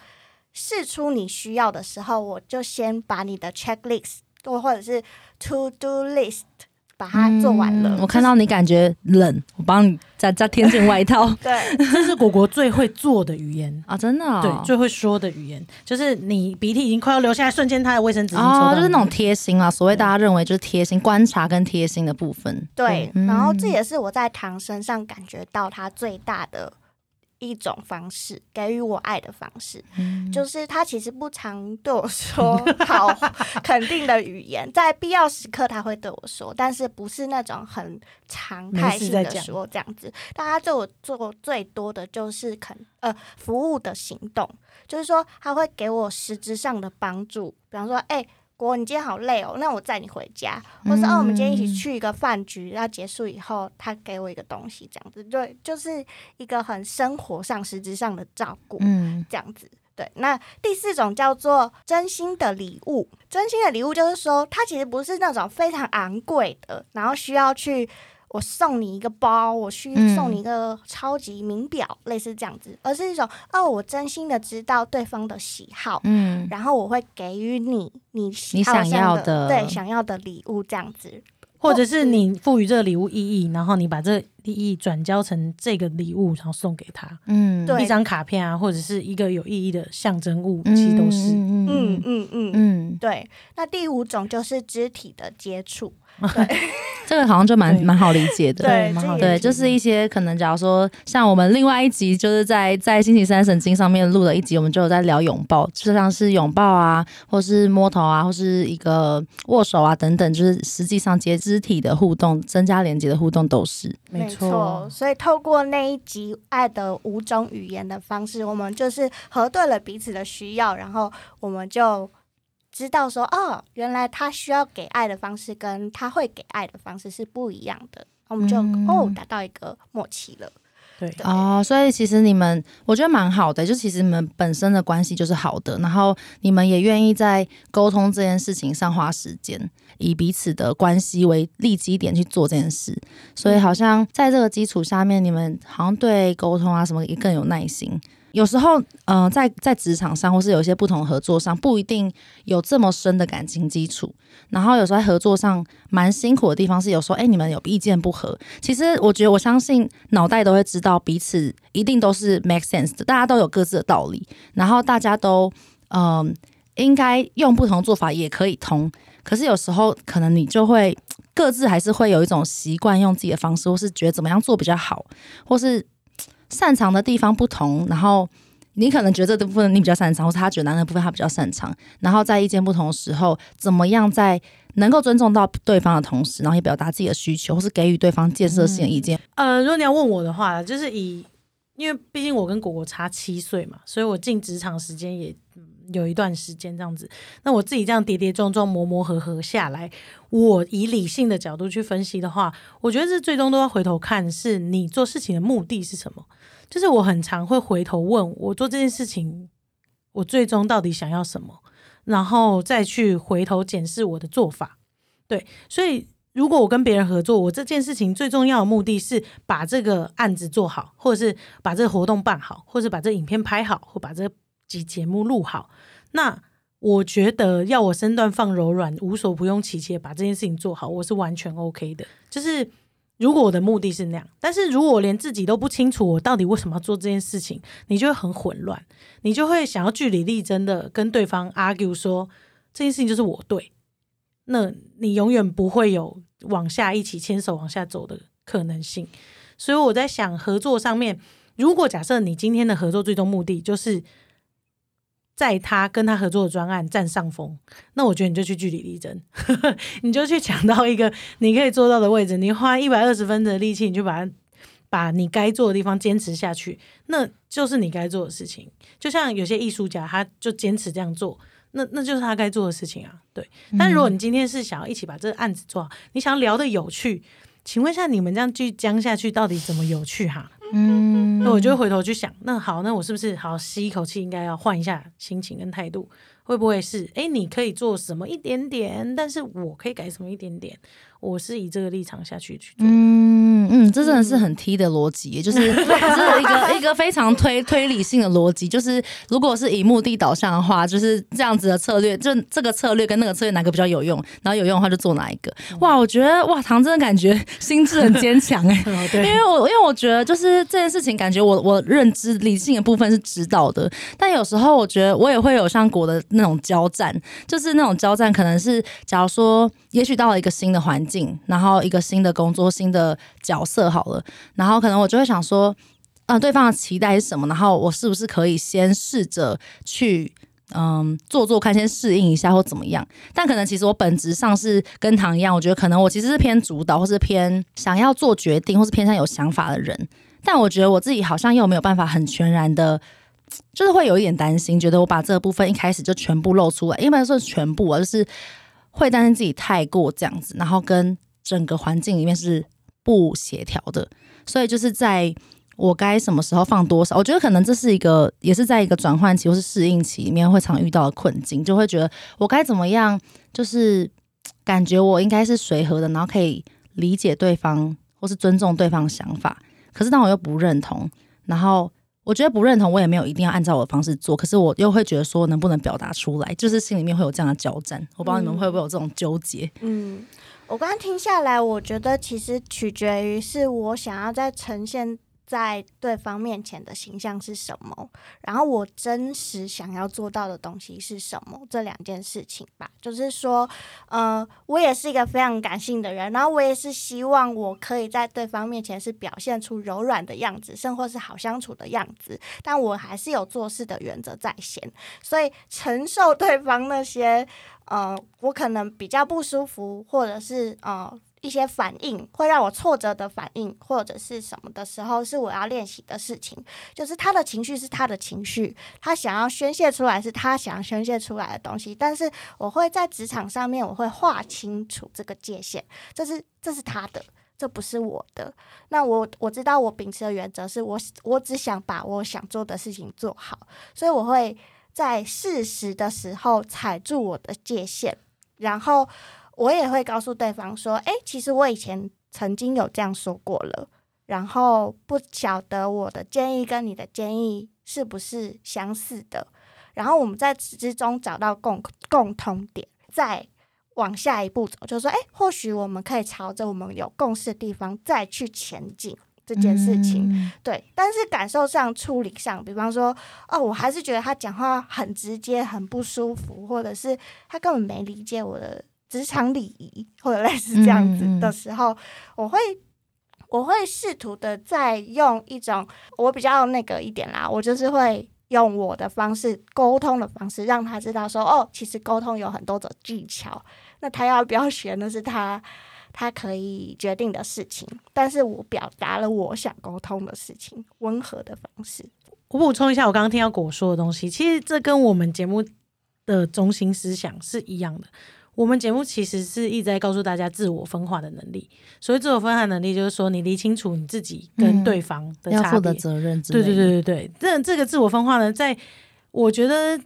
试出你需要的时候，我就先把你的 checklist。或或者是 to do list，把它做完了。
嗯、我看到你感觉冷，我帮你再再添件外套。[LAUGHS]
对，
这是果果最会做的语言
啊，真的、哦。
对，最会说的语言，就是你鼻涕已经快要流下来，瞬间他的卫生纸
哦，就是那种贴心啊。所谓大家认为就是贴心，观察跟贴心的部分。
对，嗯、然后这也是我在唐身上感觉到他最大的。一种方式给予我爱的方式，嗯、就是他其实不常对我说好肯定的语言，在必要时刻他会对我说，但是不是那种很常态性的说这样子。但他对我做最多的就是肯呃服务的行动，就是说他会给我实质上的帮助，比方说哎。欸果，你今天好累哦，那我载你回家，或是哦，我们今天一起去一个饭局，然后结束以后，他给我一个东西，这样子，对，就是一个很生活上、实质上的照顾，嗯，这样子，对。那第四种叫做真心的礼物，真心的礼物就是说，它其实不是那种非常昂贵的，然后需要去。我送你一个包，我去送你一个超级名表，嗯、类似这样子，而是一种哦，我真心的知道对方的喜好，嗯，然后我会给予你你你想要的对想要的礼物这样子，
或者是你赋予这个礼物意义，然后你把这个意义转交成这个礼物，然后送给他，嗯，对，一张卡片啊，或者是一个有意义的象征物，其实都是，嗯
嗯嗯嗯嗯，对。那第五种就是肢体的接触。对，[LAUGHS]
这个好像就蛮蛮好理解的。
对，
蛮好对，就是一些可能，假如说像我们另外一集，就是在在星期三神经上面录的一集，我们就有在聊拥抱，就像是拥抱啊，或是摸头啊，或是一个握手啊等等，就是实际上接肢体的互动，增加连接的互动都是
没错。所以透过那一集爱的五种语言的方式，我们就是核对了彼此的需要，然后我们就。知道说哦，原来他需要给爱的方式跟他会给爱的方式是不一样的，我们就、嗯、哦达到一个默契了。
对，
对。
哦，所以其实你们我觉得蛮好的，就其实你们本身的关系就是好的，然后你们也愿意在沟通这件事情上花时间，以彼此的关系为立基点去做这件事，所以好像在这个基础下面，你们好像对沟通啊什么也更有耐心。有时候，嗯、在在职场上，或是有一些不同合作上，不一定有这么深的感情基础。然后有时候在合作上蛮辛苦的地方是，有时候哎，你们有意见不合，其实我觉得我相信脑袋都会知道彼此一定都是 make sense 的，大家都有各自的道理，然后大家都嗯、应该用不同做法也可以通。可是有时候可能你就会各自还是会有一种习惯用自己的方式，或是觉得怎么样做比较好，或是。擅长的地方不同，然后你可能觉得这部分你比较擅长，或是他觉得那部分他比较擅长，然后在意见不同的时候，怎么样在能够尊重到对方的同时，然后也表达自己的需求，或是给予对方建设性的意
见。呃，如果你要问我的话，就是以，因为毕竟我跟果果差七岁嘛，所以我进职场时间也有一段时间这样子。那我自己这样跌跌撞撞、磨磨合合下来，我以理性的角度去分析的话，我觉得这最终都要回头看，是你做事情的目的是什么。就是我很常会回头问我做这件事情，我最终到底想要什么，然后再去回头检视我的做法。对，所以如果我跟别人合作，我这件事情最重要的目的是把这个案子做好，或者是把这个活动办好，或者把这影片拍好，或把这集节目录好。那我觉得要我身段放柔软，无所不用其极把这件事情做好，我是完全 OK 的。就是如果我的目的是那样，但是如果我连自己都不清楚我到底为什么要做这件事情，你就会很混乱，你就会想要据理力争的跟对方 argue 说这件事情就是我对，那你永远不会有往下一起牵手往下走的可能性。所以我在想合作上面，如果假设你今天的合作最终目的就是。在他跟他合作的专案占上风，那我觉得你就去据理力争，[LAUGHS] 你就去抢到一个你可以做到的位置，你花一百二十分的力气，你就把它把你该做的地方坚持下去，那就是你该做的事情。就像有些艺术家，他就坚持这样做，那那就是他该做的事情啊。对，但如果你今天是想要一起把这个案子做好，你想要聊得有趣，请问一下你们这样继续僵下去，到底怎么有趣哈？嗯，那我就回头去想，那好，那我是不是好吸一口气，应该要换一下心情跟态度？会不会是，哎，你可以做什么一点点，但是我可以改什么一点点？我是以这个立场下去去做。
嗯嗯，这真的是很 T 的逻辑，就是这是一个 [LAUGHS] 一个非常推推理性的逻辑。就是如果是以目的导向的话，就是这样子的策略，就这个策略跟那个策略哪个比较有用，然后有用的话就做哪一个。哇，我觉得哇，唐真的感觉 [LAUGHS] 心智很坚强哎，[LAUGHS] 因为我因为我觉得就是这件事情，感觉我我认知理性的部分是知道的，但有时候我觉得我也会有像果的那种交战，就是那种交战，可能是假如说，也许到了一个新的环境。然后一个新的工作、新的角色好了，然后可能我就会想说，呃，对方的期待是什么？然后我是不是可以先试着去，嗯，做做看，先适应一下或怎么样？但可能其实我本质上是跟唐一样，我觉得可能我其实是偏主导，或是偏想要做决定，或是偏向有想法的人。但我觉得我自己好像又没有办法很全然的，就是会有一点担心，觉得我把这个部分一开始就全部露出来，因为说全部啊，就是。会担心自己太过这样子，然后跟整个环境里面是不协调的，所以就是在我该什么时候放多少，我觉得可能这是一个，也是在一个转换期或是适应期里面会常遇到的困境，就会觉得我该怎么样，就是感觉我应该是随和的，然后可以理解对方或是尊重对方想法，可是当我又不认同，然后。我觉得不认同，我也没有一定要按照我的方式做，可是我又会觉得说能不能表达出来，就是心里面会有这样的交战。我不知道你们会不会有这种纠结。
嗯，我刚刚听下来，我觉得其实取决于是我想要在呈现。在对方面前的形象是什么？然后我真实想要做到的东西是什么？这两件事情吧，就是说，呃，我也是一个非常感性的人，然后我也是希望我可以在对方面前是表现出柔软的样子，甚或是好相处的样子，但我还是有做事的原则在先，所以承受对方那些，呃，我可能比较不舒服，或者是呃。一些反应会让我挫折的反应，或者是什么的时候，是我要练习的事情。就是他的情绪是他的情绪，他想要宣泄出来是他想要宣泄出来的东西。但是我会在职场上面，我会划清楚这个界限，这是这是他的，这不是我的。那我我知道我秉持的原则是我我只想把我想做的事情做好，所以我会在适时的时候踩住我的界限，然后。我也会告诉对方说：“诶，其实我以前曾经有这样说过了，然后不晓得我的建议跟你的建议是不是相似的，然后我们在此之中找到共共通点，再往下一步走，就是说，诶，或许我们可以朝着我们有共识的地方再去前进这件事情。嗯、对，但是感受上、处理上，比方说，哦，我还是觉得他讲话很直接，很不舒服，或者是他根本没理解我的。”职场礼仪或者类似这样子的时候，嗯嗯、我会我会试图的再用一种我比较那个一点啦，我就是会用我的方式沟通的方式，让他知道说哦，其实沟通有很多种技巧，那他要不要学那是他他可以决定的事情，但是我表达了我想沟通的事情，温和的方式。
我补充一下，我刚刚听到果说的东西，其实这跟我们节目的中心思想是一样的。我们节目其实是一直在告诉大家自我分化的能力。所以自我分化能力就是说，你理清楚你自己跟对方的差别、
嗯、责任。
对对对对对，这这个自我分化呢，在我觉得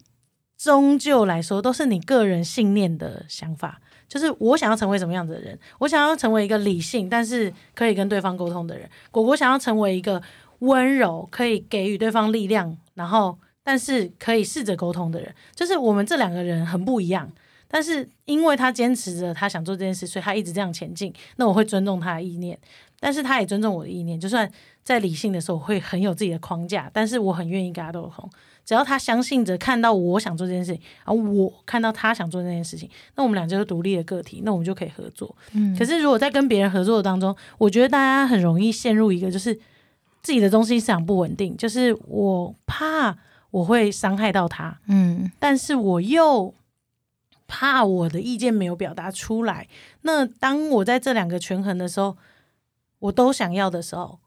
终究来说都是你个人信念的想法。就是我想要成为什么样子的人，我想要成为一个理性但是可以跟对方沟通的人。果果想要成为一个温柔可以给予对方力量，然后但是可以试着沟通的人。就是我们这两个人很不一样，但是因为他坚持着他想做这件事，所以他一直这样前进。那我会尊重他的意念，但是他也尊重我的意念。就算在理性的时候，我会很有自己的框架，但是我很愿意跟他沟通。只要他相信着看到我想做这件事情，而我看到他想做这件事情，那我们俩就是独立的个体，那我们就可以合作。嗯，可是如果在跟别人合作的当中，我觉得大家很容易陷入一个就是自己的中心思想不稳定，就是我怕我会伤害到他，嗯，但是我又怕我的意见没有表达出来。那当我在这两个权衡的时候，我都想要的时候。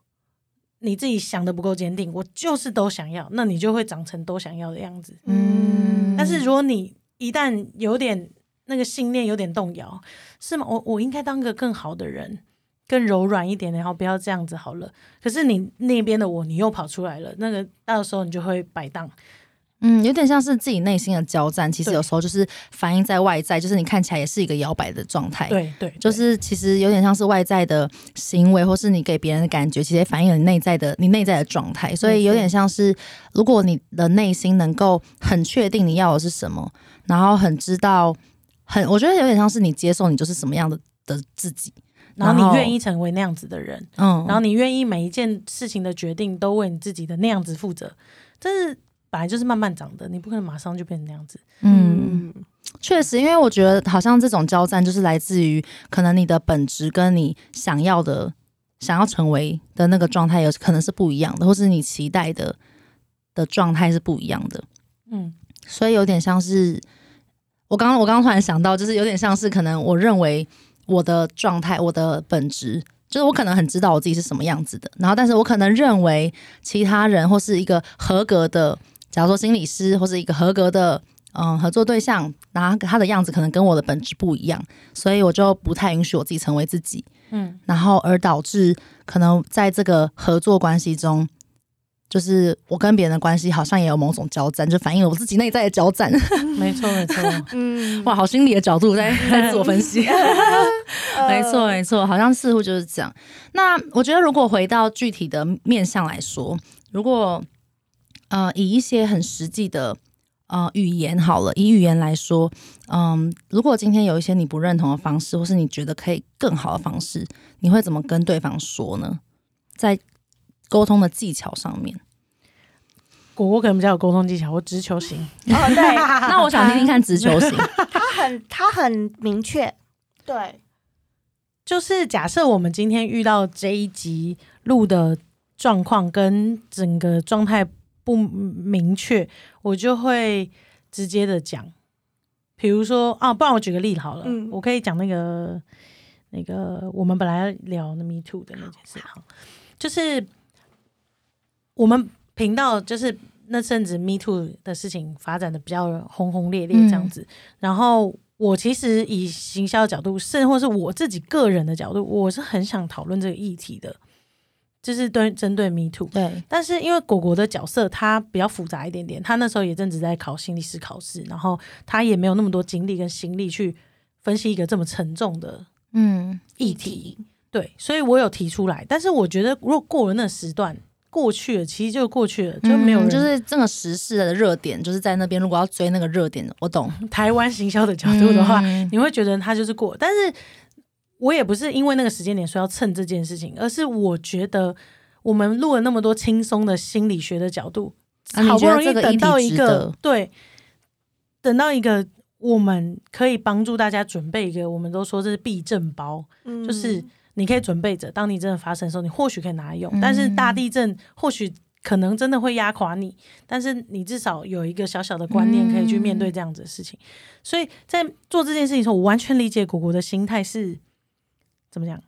你自己想的不够坚定，我就是都想要，那你就会长成都想要的样子。嗯，但是如果你一旦有点那个信念有点动摇，是吗？我我应该当个更好的人，更柔软一点，然后不要这样子好了。可是你那边的我，你又跑出来了，那个到时候你就会摆荡。
嗯，有点像是自己内心的交战，其实有时候就是反映在外在，就是你看起来也是一个摇摆的状态。
对对，
就是其实有点像是外在的行为，或是你给别人的感觉，其实反映了你内在的你内在的状态。所以有点像是，如果你的内心能够很确定你要的是什么，然后很知道，很我觉得有点像是你接受你就是什么样的的自己，
然后你愿意成为那样子的人，嗯，然后你愿意每一件事情的决定都为你自己的那样子负责，这是。本来就是慢慢长的，你不可能马上就变成那样子。
嗯，确实，因为我觉得好像这种交战就是来自于可能你的本质跟你想要的、想要成为的那个状态有可能是不一样的，或是你期待的的状态是不一样的。嗯，所以有点像是我刚刚我刚刚突然想到，就是有点像是可能我认为我的状态、我的本质，就是我可能很知道我自己是什么样子的，然后但是我可能认为其他人或是一个合格的。假如说心理师或是一个合格的嗯合作对象，然后他的样子可能跟我的本质不一样，所以我就不太允许我自己成为自己，嗯，然后而导致可能在这个合作关系中，就是我跟别人的关系好像也有某种交战，就反映了我自己内在的交战。[LAUGHS]
没错，没错，
嗯，哇，好心理的角度在 [LAUGHS] 在自我分析，[LAUGHS] 没错，没错，好像似乎就是这样。那我觉得，如果回到具体的面向来说，如果呃，以一些很实际的呃语言好了，以语言来说，嗯，如果今天有一些你不认同的方式，或是你觉得可以更好的方式，你会怎么跟对方说呢？在沟通的技巧上面，
果果可能比较有沟通技巧，我直球型。
哦，对，[LAUGHS]
那我想听听看直球型。
他很他很明确，对，
就是假设我们今天遇到这一集录的状况跟整个状态。不明确，我就会直接的讲。比如说啊，不然我举个例子好了，嗯、我可以讲那个那个我们本来要聊那 Me Too 的那件事，好，就是我们频道就是那阵子 Me Too 的事情发展的比较轰轰烈烈这样子。嗯、然后我其实以行销的角度，甚或是我自己个人的角度，我是很想讨论这个议题的。就是对针对 Me Too，对，但是因为果果的角色他比较复杂一点点，他那时候也正值在考心理师考试，然后他也没有那么多精力跟心力去分析一个这么沉重的嗯议题，嗯、对，所以我有提出来，但是我觉得如果过了那时段过去了，其实就过去了，就没有人、嗯、
就是这个时事的热点就是在那边，如果要追那个热点，我懂。[LAUGHS]
台湾行销的角度的话，嗯、你会觉得他就是过，但是。我也不是因为那个时间点说要蹭这件事情，而是我觉得我们录了那么多轻松的心理学的角度，啊、好不容易等到一个对，等到一个我们可以帮助大家准备一个，我们都说这是避震包，嗯、就是你可以准备着，当你真的发生的时候，你或许可以拿来用。嗯、但是大地震或许可能真的会压垮你，但是你至少有一个小小的观念可以去面对这样子的事情。嗯、所以在做这件事情的时候，我完全理解果果的心态是。怎么讲？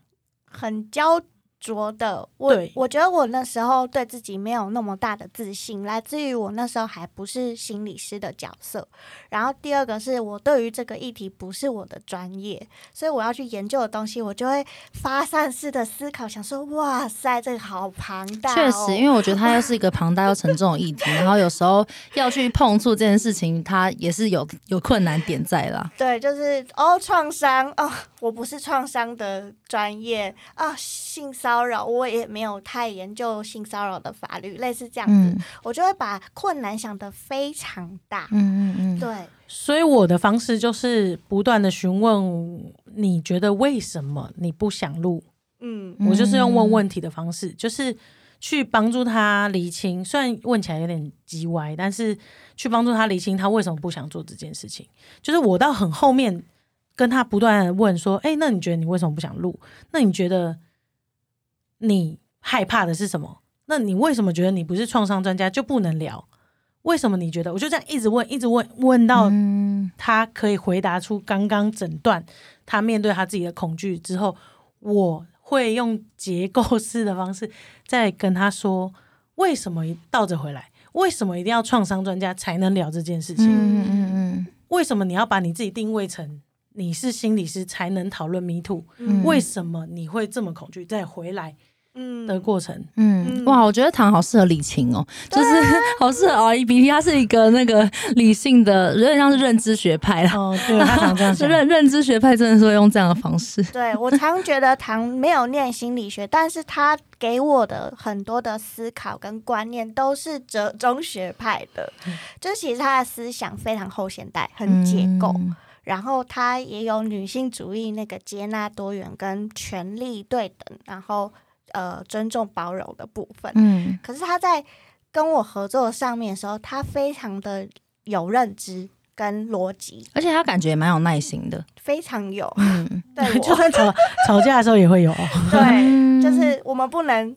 很焦拙的，我我觉得我那时候对自己没有那么大的自信，来自于我那时候还不是心理师的角色。然后第二个是我对于这个议题不是我的专业，所以我要去研究的东西，我就会发散式的思考，想说哇塞，这个好庞大哦。
确实，因为我觉得它又是一个 [LAUGHS] 庞大又沉重的议题，然后有时候要去碰触这件事情，它也是有有困难点在啦。[LAUGHS]
对，就是哦，创伤哦，我不是创伤的专业啊，性骚骚扰，我也没有太研究性骚扰的法律，类似这样子，嗯、我就会把困难想得非常大。嗯嗯嗯，对。
所以我的方式就是不断的询问，你觉得为什么你不想录？嗯，我就是用问问题的方式，就是去帮助他厘清。虽然问起来有点叽歪，但是去帮助他厘清他为什么不想做这件事情。就是我到很后面跟他不断问说：“哎、欸，那你觉得你为什么不想录？那你觉得？”你害怕的是什么？那你为什么觉得你不是创伤专家就不能聊？为什么你觉得？我就这样一直问，一直问，问到他可以回答出刚刚诊断他面对他自己的恐惧之后，我会用结构式的方式再跟他说，为什么倒着回来？为什么一定要创伤专家才能聊这件事情？嗯嗯嗯。为什么你要把你自己定位成你是心理师才能讨论 Me Too？为什么你会这么恐惧？再回来。嗯的过程，
嗯，哇，我觉得唐好适合理清哦，就是 [LAUGHS] 好适合 REBT，他是一个那个理性的，有点像是认知学派啦。
哦，对，他常这样讲。[LAUGHS]
认认知学派真的是会用这样的方式。[LAUGHS]
对，我常觉得唐没有念心理学，但是他给我的很多的思考跟观念都是哲中学派的，就其实他的思想非常后现代，很结构，然后他也有女性主义那个接纳多元跟权力对等，然后。呃，尊重包容的部分，嗯，可是他在跟我合作上面的时候，他非常的有认知跟逻辑，
而且他感觉也蛮有耐心的，
非常有，嗯，对，[LAUGHS]
就算吵吵架的时候也会有，
对，就是我们不能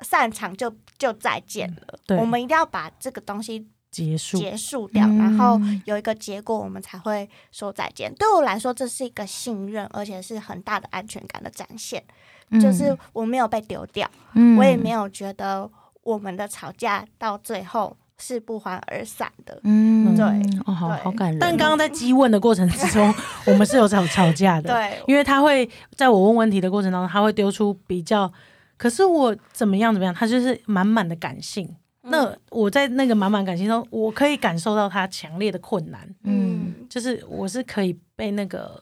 散场就就再见了，对，我们一定要把这个东西结束结束掉，然后有一个结果，我们才会说再见。对我来说，这是一个信任，而且是很大的安全感的展现。就是我没有被丢掉，嗯、我也没有觉得我们的吵架到最后是不欢而散的。嗯，对，
哦，好好感人。
但刚刚在激问的过程之中，[LAUGHS] 我们是有吵吵架的。对，因为他会在我问问题的过程当中，他会丢出比较，可是我怎么样怎么样，他就是满满的感性。嗯、那我在那个满满感性中，我可以感受到他强烈的困难。嗯，就是我是可以被那个。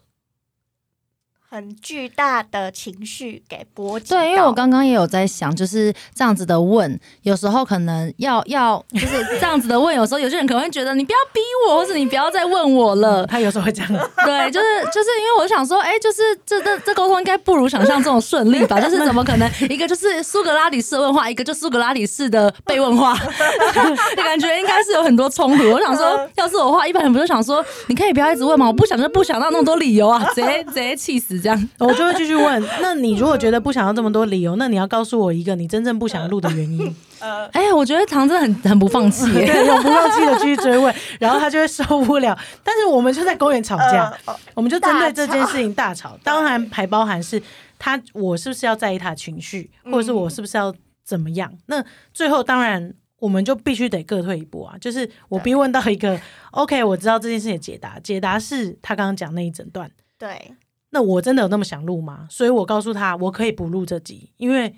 很巨大的情绪给波及。
对，因为我刚刚也有在想，就是这样子的问，有时候可能要要就是这样子的问，有时候有些人可能会觉得你不要逼我，或者你不要再问我了。
嗯、[LAUGHS] 他有时候会这样。
对，就是就是因为我想说，哎、欸，就是这这这沟通应该不如想象这种顺利吧？就是怎么可能一个就是苏格拉底式问话，一个就苏格拉底式的被问话，[LAUGHS] 就感觉应该是有很多冲突。我想说，要是我的话，一般人不是想说，你可以不要一直问吗？我不想就不想，那那么多理由啊，直接直接气死。这样，[LAUGHS]
我就会继续问。[LAUGHS] 那你如果觉得不想要这么多理由，那你要告诉我一个你真正不想录的原因。[LAUGHS]
呃，哎、欸，我觉得唐真的很很不放弃，
对，永不放弃的继续追问，然后他就会受不了。但是我们就在公园吵架，呃、我们就针对这件事情大吵。大吵当然还包含是他，我是不是要在意他的情绪，或者是我是不是要怎么样？嗯、那最后当然我们就必须得各退一步啊。就是我逼问到一个 OK，我知道这件事情的解答，解答是他刚刚讲那一整段，
对。
那我真的有那么想录吗？所以我告诉他，我可以不录这集，因为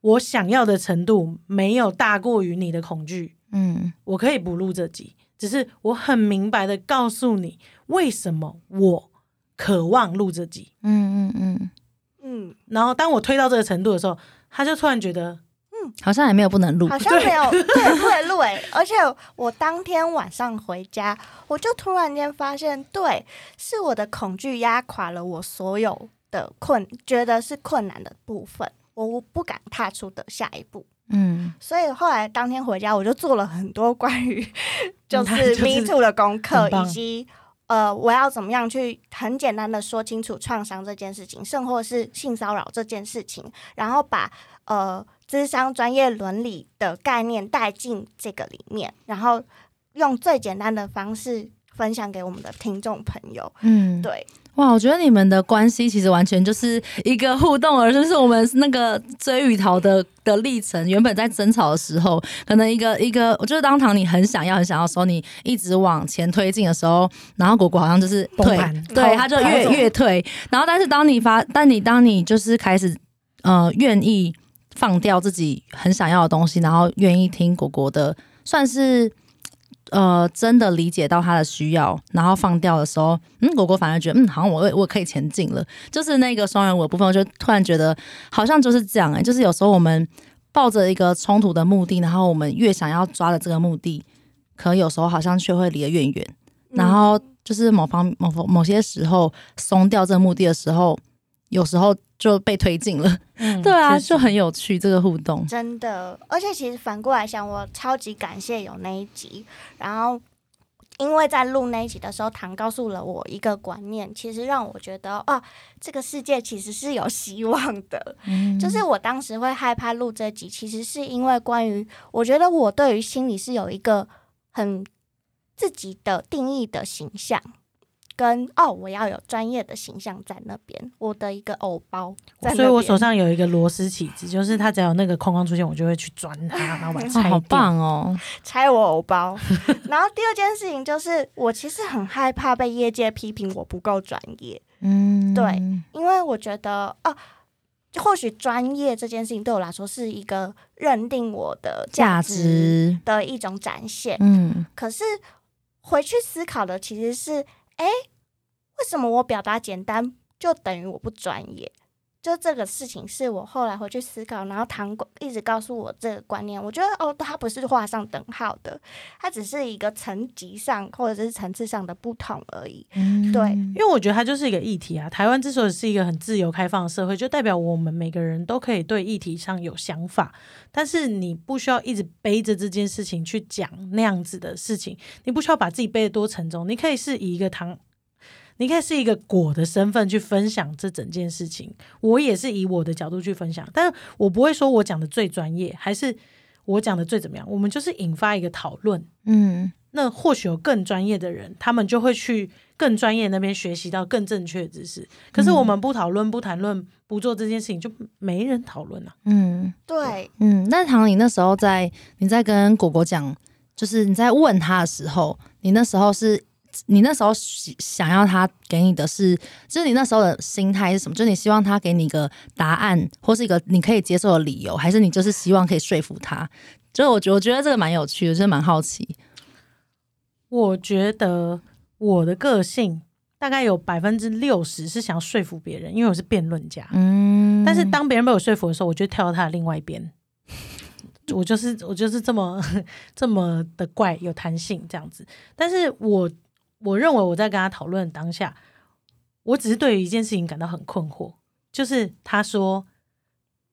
我想要的程度没有大过于你的恐惧。嗯，我可以不录这集，只是我很明白的告诉你，为什么我渴望录这集。嗯嗯嗯嗯。然后当我推到这个程度的时候，他就突然觉得。
好像也没有不能录，
好像没有对，对不能录哎！而且我当天晚上回家，我就突然间发现，对，是我的恐惧压垮了我所有的困，觉得是困难的部分，我不敢踏出的下一步。嗯，所以后来当天回家，我就做了很多关于 [LAUGHS] 就是 Me Too 的功课，以及呃，我要怎么样去很简单的说清楚创伤这件事情，甚或是性骚扰这件事情，然后把呃。咨商专业伦理的概念带进这个里面，然后用最简单的方式分分享给我们的听众朋友。
嗯，
对。
哇，我觉得你们的关系其实完全就是一个互动，而就是我们那个追雨桃的的历程。原本在争吵的时候，可能一个一个，我觉得当堂你很想要很想要的时候，你一直往前推进的时候，然后果果好像就是退，对，他就越越退。然后，但是当你发，但你当你就是开始呃愿意放掉自己很想要的东西，然后愿意听果果的，算是。呃，真的理解到他的需要，然后放掉的时候，嗯，果果反而觉得，嗯，好像我我可以前进了。就是那个双人舞的部分，我就突然觉得好像就是这样哎、就是有时候我们抱着一个冲突的目的，然后我们越想要抓的这个目的，可有时候好像却会离得越远。然后就是某方某某些时候松掉这个目的的时候，有时候就被推进了。嗯，[LAUGHS] 对啊，就很有趣这个互动，
真的。而且其实反过来想，我超级感谢有那一集。然后，因为在录那一集的时候，唐告诉了我一个观念，其实让我觉得啊，这个世界其实是有希望的。嗯，就是我当时会害怕录这集，其实是因为关于我觉得我对于心理是有一个很自己的定义的形象。跟哦，我要有专业的形象在那边，我的一个偶包，
所以我手上有一个螺丝起子，就是它只要有那个框框出现，我就会去钻它，然后把它 [LAUGHS] 拆
好棒哦，
拆我偶包。[LAUGHS] 然后第二件事情就是，我其实很害怕被业界批评我不够专业。嗯，对，因为我觉得哦，或许专业这件事情对我来说是一个认定我的价值的一种展现。嗯，可是回去思考的其实是。哎，为什么我表达简单就等于我不专业？就这个事情是我后来回去思考，然后唐一直告诉我这个观念。我觉得哦，它不是画上等号的，它只是一个层级上或者是层次上的不同而已。嗯，对，
因为我觉得它就是一个议题啊。台湾之所以是一个很自由开放的社会，就代表我们每个人都可以对议题上有想法，但是你不需要一直背着这件事情去讲那样子的事情，你不需要把自己背得多沉重，你可以是以一个唐。你可以是一个果的身份去分享这整件事情，我也是以我的角度去分享，但是我不会说我讲的最专业，还是我讲的最怎么样。我们就是引发一个讨论，嗯，那或许有更专业的人，他们就会去更专业那边学习到更正确的知识。可是我们不讨论、不谈论、不做这件事情，就没人讨论了。
嗯，对，
嗯。那唐，你那时候在你在跟果果讲，就是你在问他的时候，你那时候是。你那时候想要他给你的是，就是你那时候的心态是什么？就是你希望他给你一个答案，或是一个你可以接受的理由，还是你就是希望可以说服他？就我觉我觉得这个蛮有趣的，就是蛮好奇。
我觉得我的个性大概有百分之六十是想要说服别人，因为我是辩论家。嗯，但是当别人被我说服的时候，我就跳到他的另外一边。我就是我就是这么 [LAUGHS] 这么的怪，有弹性这样子。但是我。我认为我在跟他讨论当下，我只是对于一件事情感到很困惑，就是他说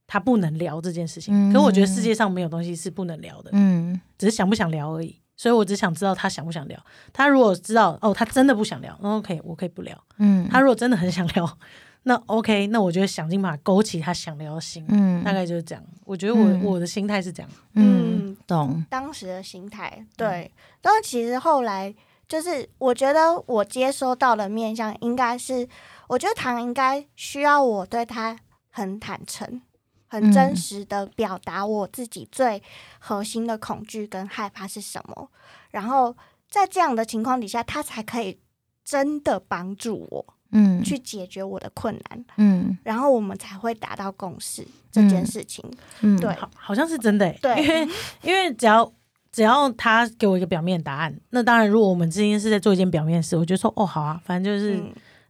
他不能聊这件事情，嗯、可我觉得世界上没有东西是不能聊的，嗯，只是想不想聊而已。所以我只想知道他想不想聊。他如果知道哦，他真的不想聊，那 OK，我可以不聊。嗯，他如果真的很想聊，[LAUGHS] 那 OK，那我就会想尽办法勾起他想聊的心。嗯，大概就是这样。我觉得我、嗯、我的心态是这样。
嗯，懂。
当时的心态对，但其实后来。就是我觉得我接收到的面相应该是，我觉得唐应该需要我对他很坦诚、很真实的表达我自己最核心的恐惧跟害怕是什么，然后在这样的情况底下，他才可以真的帮助我，嗯，去解决我的困难，嗯，然后我们才会达到共识这件事情，嗯，对，
好，好像是真的，
对，
因为因为只要。只要他给我一个表面答案，那当然，如果我们之间是在做一件表面事，我就说哦好啊，反正就是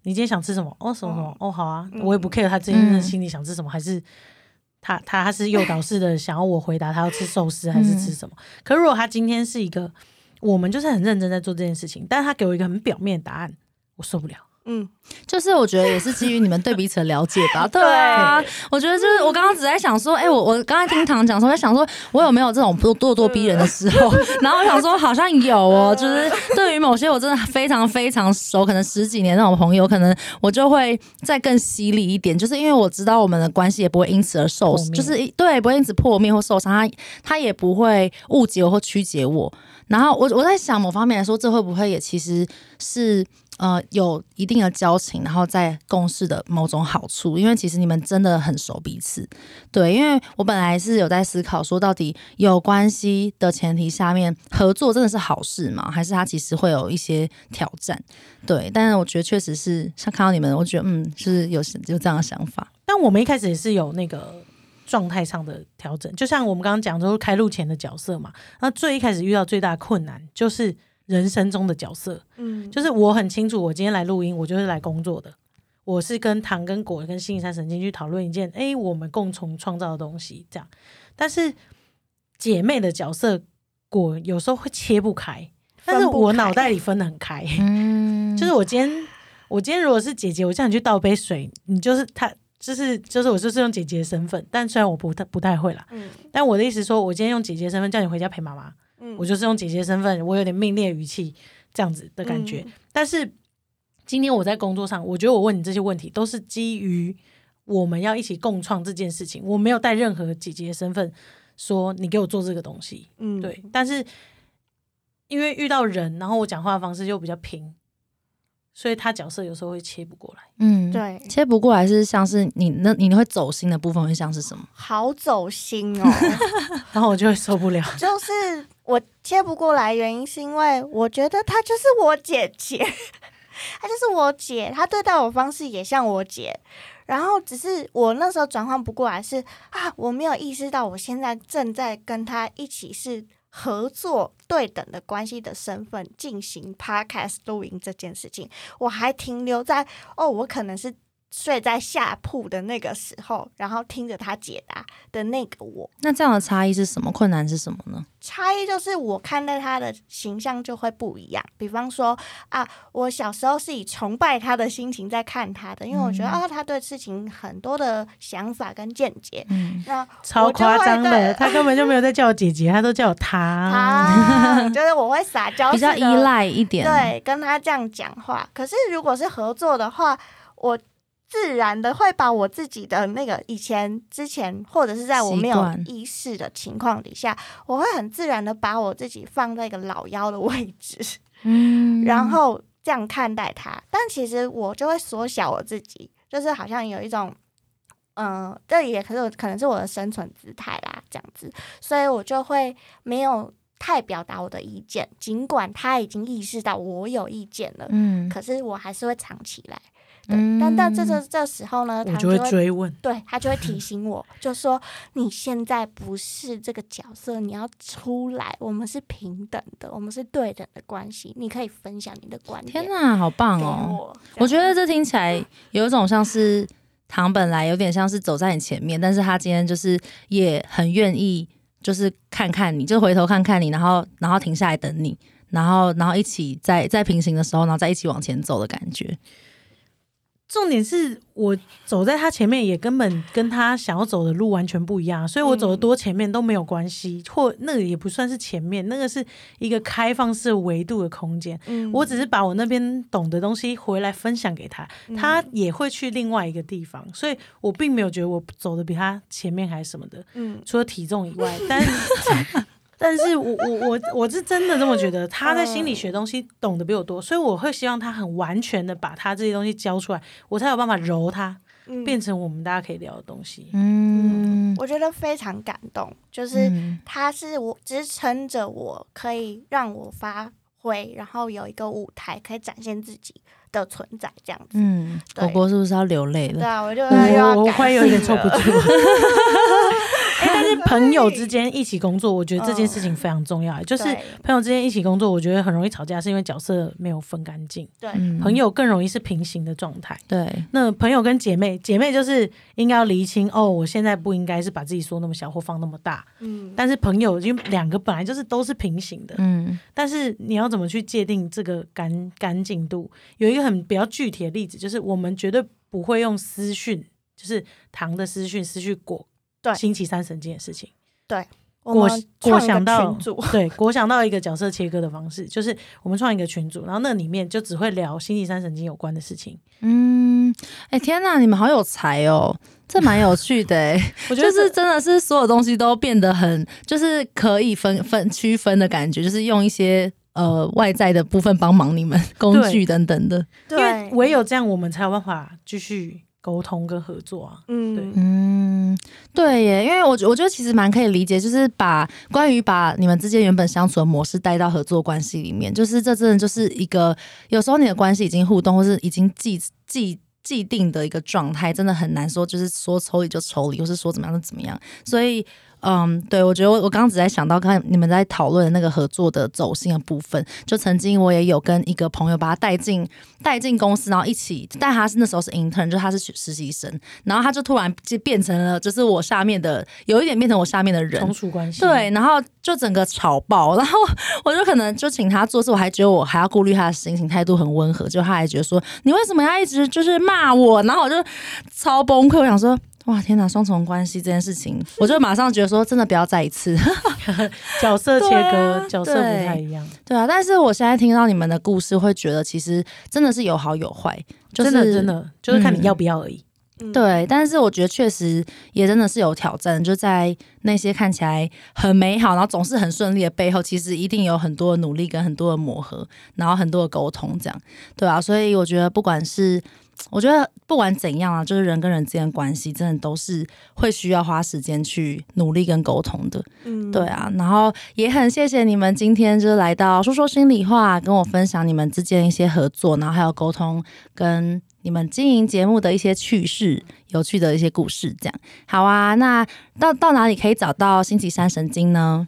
你今天想吃什么哦什么什么哦好啊，我也不 care 他之前心里想吃什么，还是他他他是诱导式的想要我回答他要吃寿司还是吃什么。可如果他今天是一个我们就是很认真在做这件事情，但是他给我一个很表面的答案，我受不了。
嗯，就是我觉得也是基于你们对彼此的了解吧。[LAUGHS] 对啊，我觉得就是我刚刚只在想说，哎、欸，我我刚才听唐讲说，在想说我有没有这种咄咄咄逼人的时候，[LAUGHS] 然后我想说好像有哦，就是对于某些我真的非常非常熟，可能十几年那种朋友，可能我就会再更犀利一点，就是因为我知道我们的关系也不会因此而受，就是对，不会因此破灭或受伤，他他也不会误解我或曲解我。然后我我在想，某方面来说，这会不会也其实是呃有一定的交情，然后在共事的某种好处？因为其实你们真的很熟彼此，对。因为我本来是有在思考，说到底有关系的前提下面，合作真的是好事吗？还是它其实会有一些挑战？对。但是我觉得确实是，像看到你们，我觉得嗯，是有有这样的想法。
但我们一开始也是有那个。状态上的调整，就像我们刚刚讲，就是开路前的角色嘛。那最一开始遇到最大的困难，就是人生中的角色。嗯，就是我很清楚，我今天来录音，我就是来工作的。我是跟糖、跟果、跟星期三神经去讨论一件，哎，我们共同创造的东西，这样。但是姐妹的角色，果有时候会切不开，但是我脑袋里分得很开。嗯，[LAUGHS] [LAUGHS] 就是我今天，我今天如果是姐姐，我叫你去倒杯水，你就是她。就是就是我就是用姐姐的身份，但虽然我不太不太会啦，嗯，但我的意思说，我今天用姐姐的身份叫你回家陪妈妈，嗯，我就是用姐姐的身份，我有点命令语气这样子的感觉。嗯，但是今天我在工作上，我觉得我问你这些问题都是基于我们要一起共创这件事情，我没有带任何姐姐的身份说你给我做这个东西，嗯，对。但是因为遇到人，然后我讲话的方式就比较平。所以他角色有时候会切不过来，
嗯，对，切不过来是像是你那你会走心的部分会像是什么？
好走心哦，[LAUGHS]
然后我就会受不了。[LAUGHS]
就是我切不过来，原因是因为我觉得她就是我姐姐，[LAUGHS] 她就是我姐，她对待我方式也像我姐，然后只是我那时候转换不过来是啊，我没有意识到我现在正在跟她一起是。合作对等的关系的身份进行 podcast 录音这件事情，我还停留在哦，我可能是。睡在下铺的那个时候，然后听着他解答的那个我，
那这样的差异是什么？困难是什么呢？
差异就是我看待他的形象就会不一样。比方说啊，我小时候是以崇拜他的心情在看他的，因为我觉得、嗯、啊，他对事情很多的想法跟见解，嗯，那
超夸张的，他根本就没有在叫我姐姐，他都叫我他，
他 [LAUGHS] 就是我会撒娇，
比较依赖一点，
对，跟他这样讲话。可是如果是合作的话，我。自然的会把我自己的那个以前、之前，或者是在我没有意识的情况底下，我会很自然的把我自己放在一个老幺的位置，[LAUGHS] 嗯，然后这样看待他。但其实我就会缩小我自己，就是好像有一种，嗯、呃，这也可是可能是我的生存姿态啦，这样子，所以我就会没有太表达我的意见，尽管他已经意识到我有意见了，嗯，可是我还是会藏起来。对，但但这这这时候呢，他
就会追问，
对他就会提醒我，就说你现在不是这个角色，你要出来，我们是平等的，我们是对等的关系，你可以分享你的观点。
天哪，好棒哦！我，我觉得这听起来有一种像是唐本来有点像是走在你前面，但是他今天就是也很愿意，就是看看你，就回头看看你，然后然后停下来等你，然后然后一起在在平行的时候，然后再一起往前走的感觉。
重点是我走在他前面，也根本跟他想要走的路完全不一样，所以我走的多前面都没有关系，或那个也不算是前面，那个是一个开放式维度的空间。我只是把我那边懂的东西回来分享给他，他也会去另外一个地方，所以我并没有觉得我走的比他前面还是什么的，除了体重以外，[LAUGHS] 但是。但是我我我我是真的这么觉得，他在心理学东西懂得比我多，所以我会希望他很完全的把他这些东西教出来，我才有办法揉他，变成我们大家可以聊的东西。
嗯，我觉得非常感动，就是他是我支撑着我可以让我发挥，然后有一个舞台可以展现自己的存在，这样子。嗯，
狗狗是不是要流泪了？
对啊，我就我
我快有点凑不住。[LAUGHS] 欸、但是朋友之间一起工作，我觉得这件事情非常重要。Oh, 就是朋友之间一起工作，我觉得很容易吵架，是因为角色没有分干净。对，朋友更容易是平行的状态。对，那朋友跟姐妹，姐妹就是应该要厘清哦，我现在不应该是把自己说那么小或放那么大。嗯，但是朋友因为两个本来就是都是平行的。嗯，但是你要怎么去界定这个干干净度？有一个个很比较具体的例子，就是我们绝对不会用私讯，就是糖的私讯私讯过对星期三神经的事情。
对，
我我想到 [LAUGHS] 对，我想到一个角色切割的方式，就是我们创一个群组，然后那里面就只会聊星期三神经有关的事情。
嗯，哎、欸、天哪，你们好有才哦！这蛮有趣的哎，[LAUGHS] 我觉得是真的是所有东西都变得很，就是可以分分区分的感觉，就是用一些呃外在的部分帮忙你们工具等等的，
因为唯有这样我们才有办法继续沟通跟合作啊。嗯，对，
嗯，对耶，因为我我觉得其实蛮可以理解，就是把关于把你们之间原本相处的模式带到合作关系里面，就是这真的就是一个有时候你的关系已经互动，或是已经既既。既定的一个状态，真的很难说，就是说抽离就抽离，或是说怎么样就怎么样，所以。嗯，对，我觉得我我刚刚只在想到，刚才你们在讨论的那个合作的走心的部分，就曾经我也有跟一个朋友把他带进带进公司，然后一起，但他是那时候是 intern，就他是实习生，然后他就突然就变成了，就是我下面的，有一点变成我下面的人，
从属关系，
对，然后就整个吵爆，然后 [LAUGHS] 我就可能就请他做事，我还觉得我还要顾虑他的心情，态度很温和，就他还觉得说你为什么要一直就是骂我，然后我就超崩溃，我想说。哇天哪，双重关系这件事情，我就马上觉得说，真的不要再一次 [LAUGHS]
角色切割，啊、角色不太一样，
对啊。但是我现在听到你们的故事，会觉得其实真的是有好有坏，就是、
真的真的就是看你要不要而已。
嗯、对，但是我觉得确实也真的是有挑战，就在那些看起来很美好，然后总是很顺利的背后，其实一定有很多的努力跟很多的磨合，然后很多的沟通，这样对啊。所以我觉得不管是。我觉得不管怎样啊，就是人跟人之间关系，真的都是会需要花时间去努力跟沟通的。嗯，对啊。然后也很谢谢你们今天就是来到说说心里话，跟我分享你们之间一些合作，然后还有沟通跟你们经营节目的一些趣事、有趣的一些故事。这样好啊。那到到哪里可以找到星期三神经呢？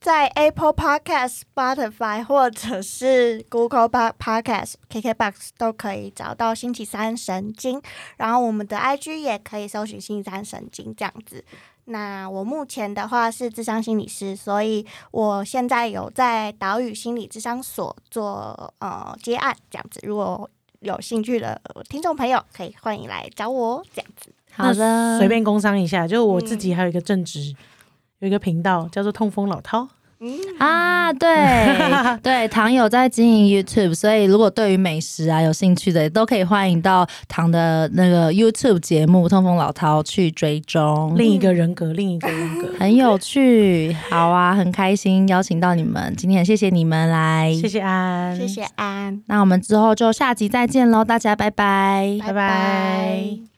在 Apple Podcast、Spotify 或者是 Google Podcast、KKBox 都可以找到星期三神经，然后我们的 IG 也可以搜寻星期三神经这样子。那我目前的话是智商心理师，所以我现在有在岛屿心理智商所做呃接案这样子。如果有兴趣的听众朋友，可以欢迎来找我这样子。
好的，
随便工商一下，就我自己还有一个正职。嗯有一个频道叫做痛风老饕，
嗯啊，对 [LAUGHS] 对，糖有在经营 YouTube，所以如果对于美食啊有兴趣的，都可以欢迎到糖的那个 YouTube 节目痛风老饕去追踪。
另一个人格，另一个人格，
很有趣。好啊，很开心邀请到你们，今天谢谢你们来，
谢谢安，
谢谢安。
那我们之后就下集再见喽，大家拜拜，
拜拜。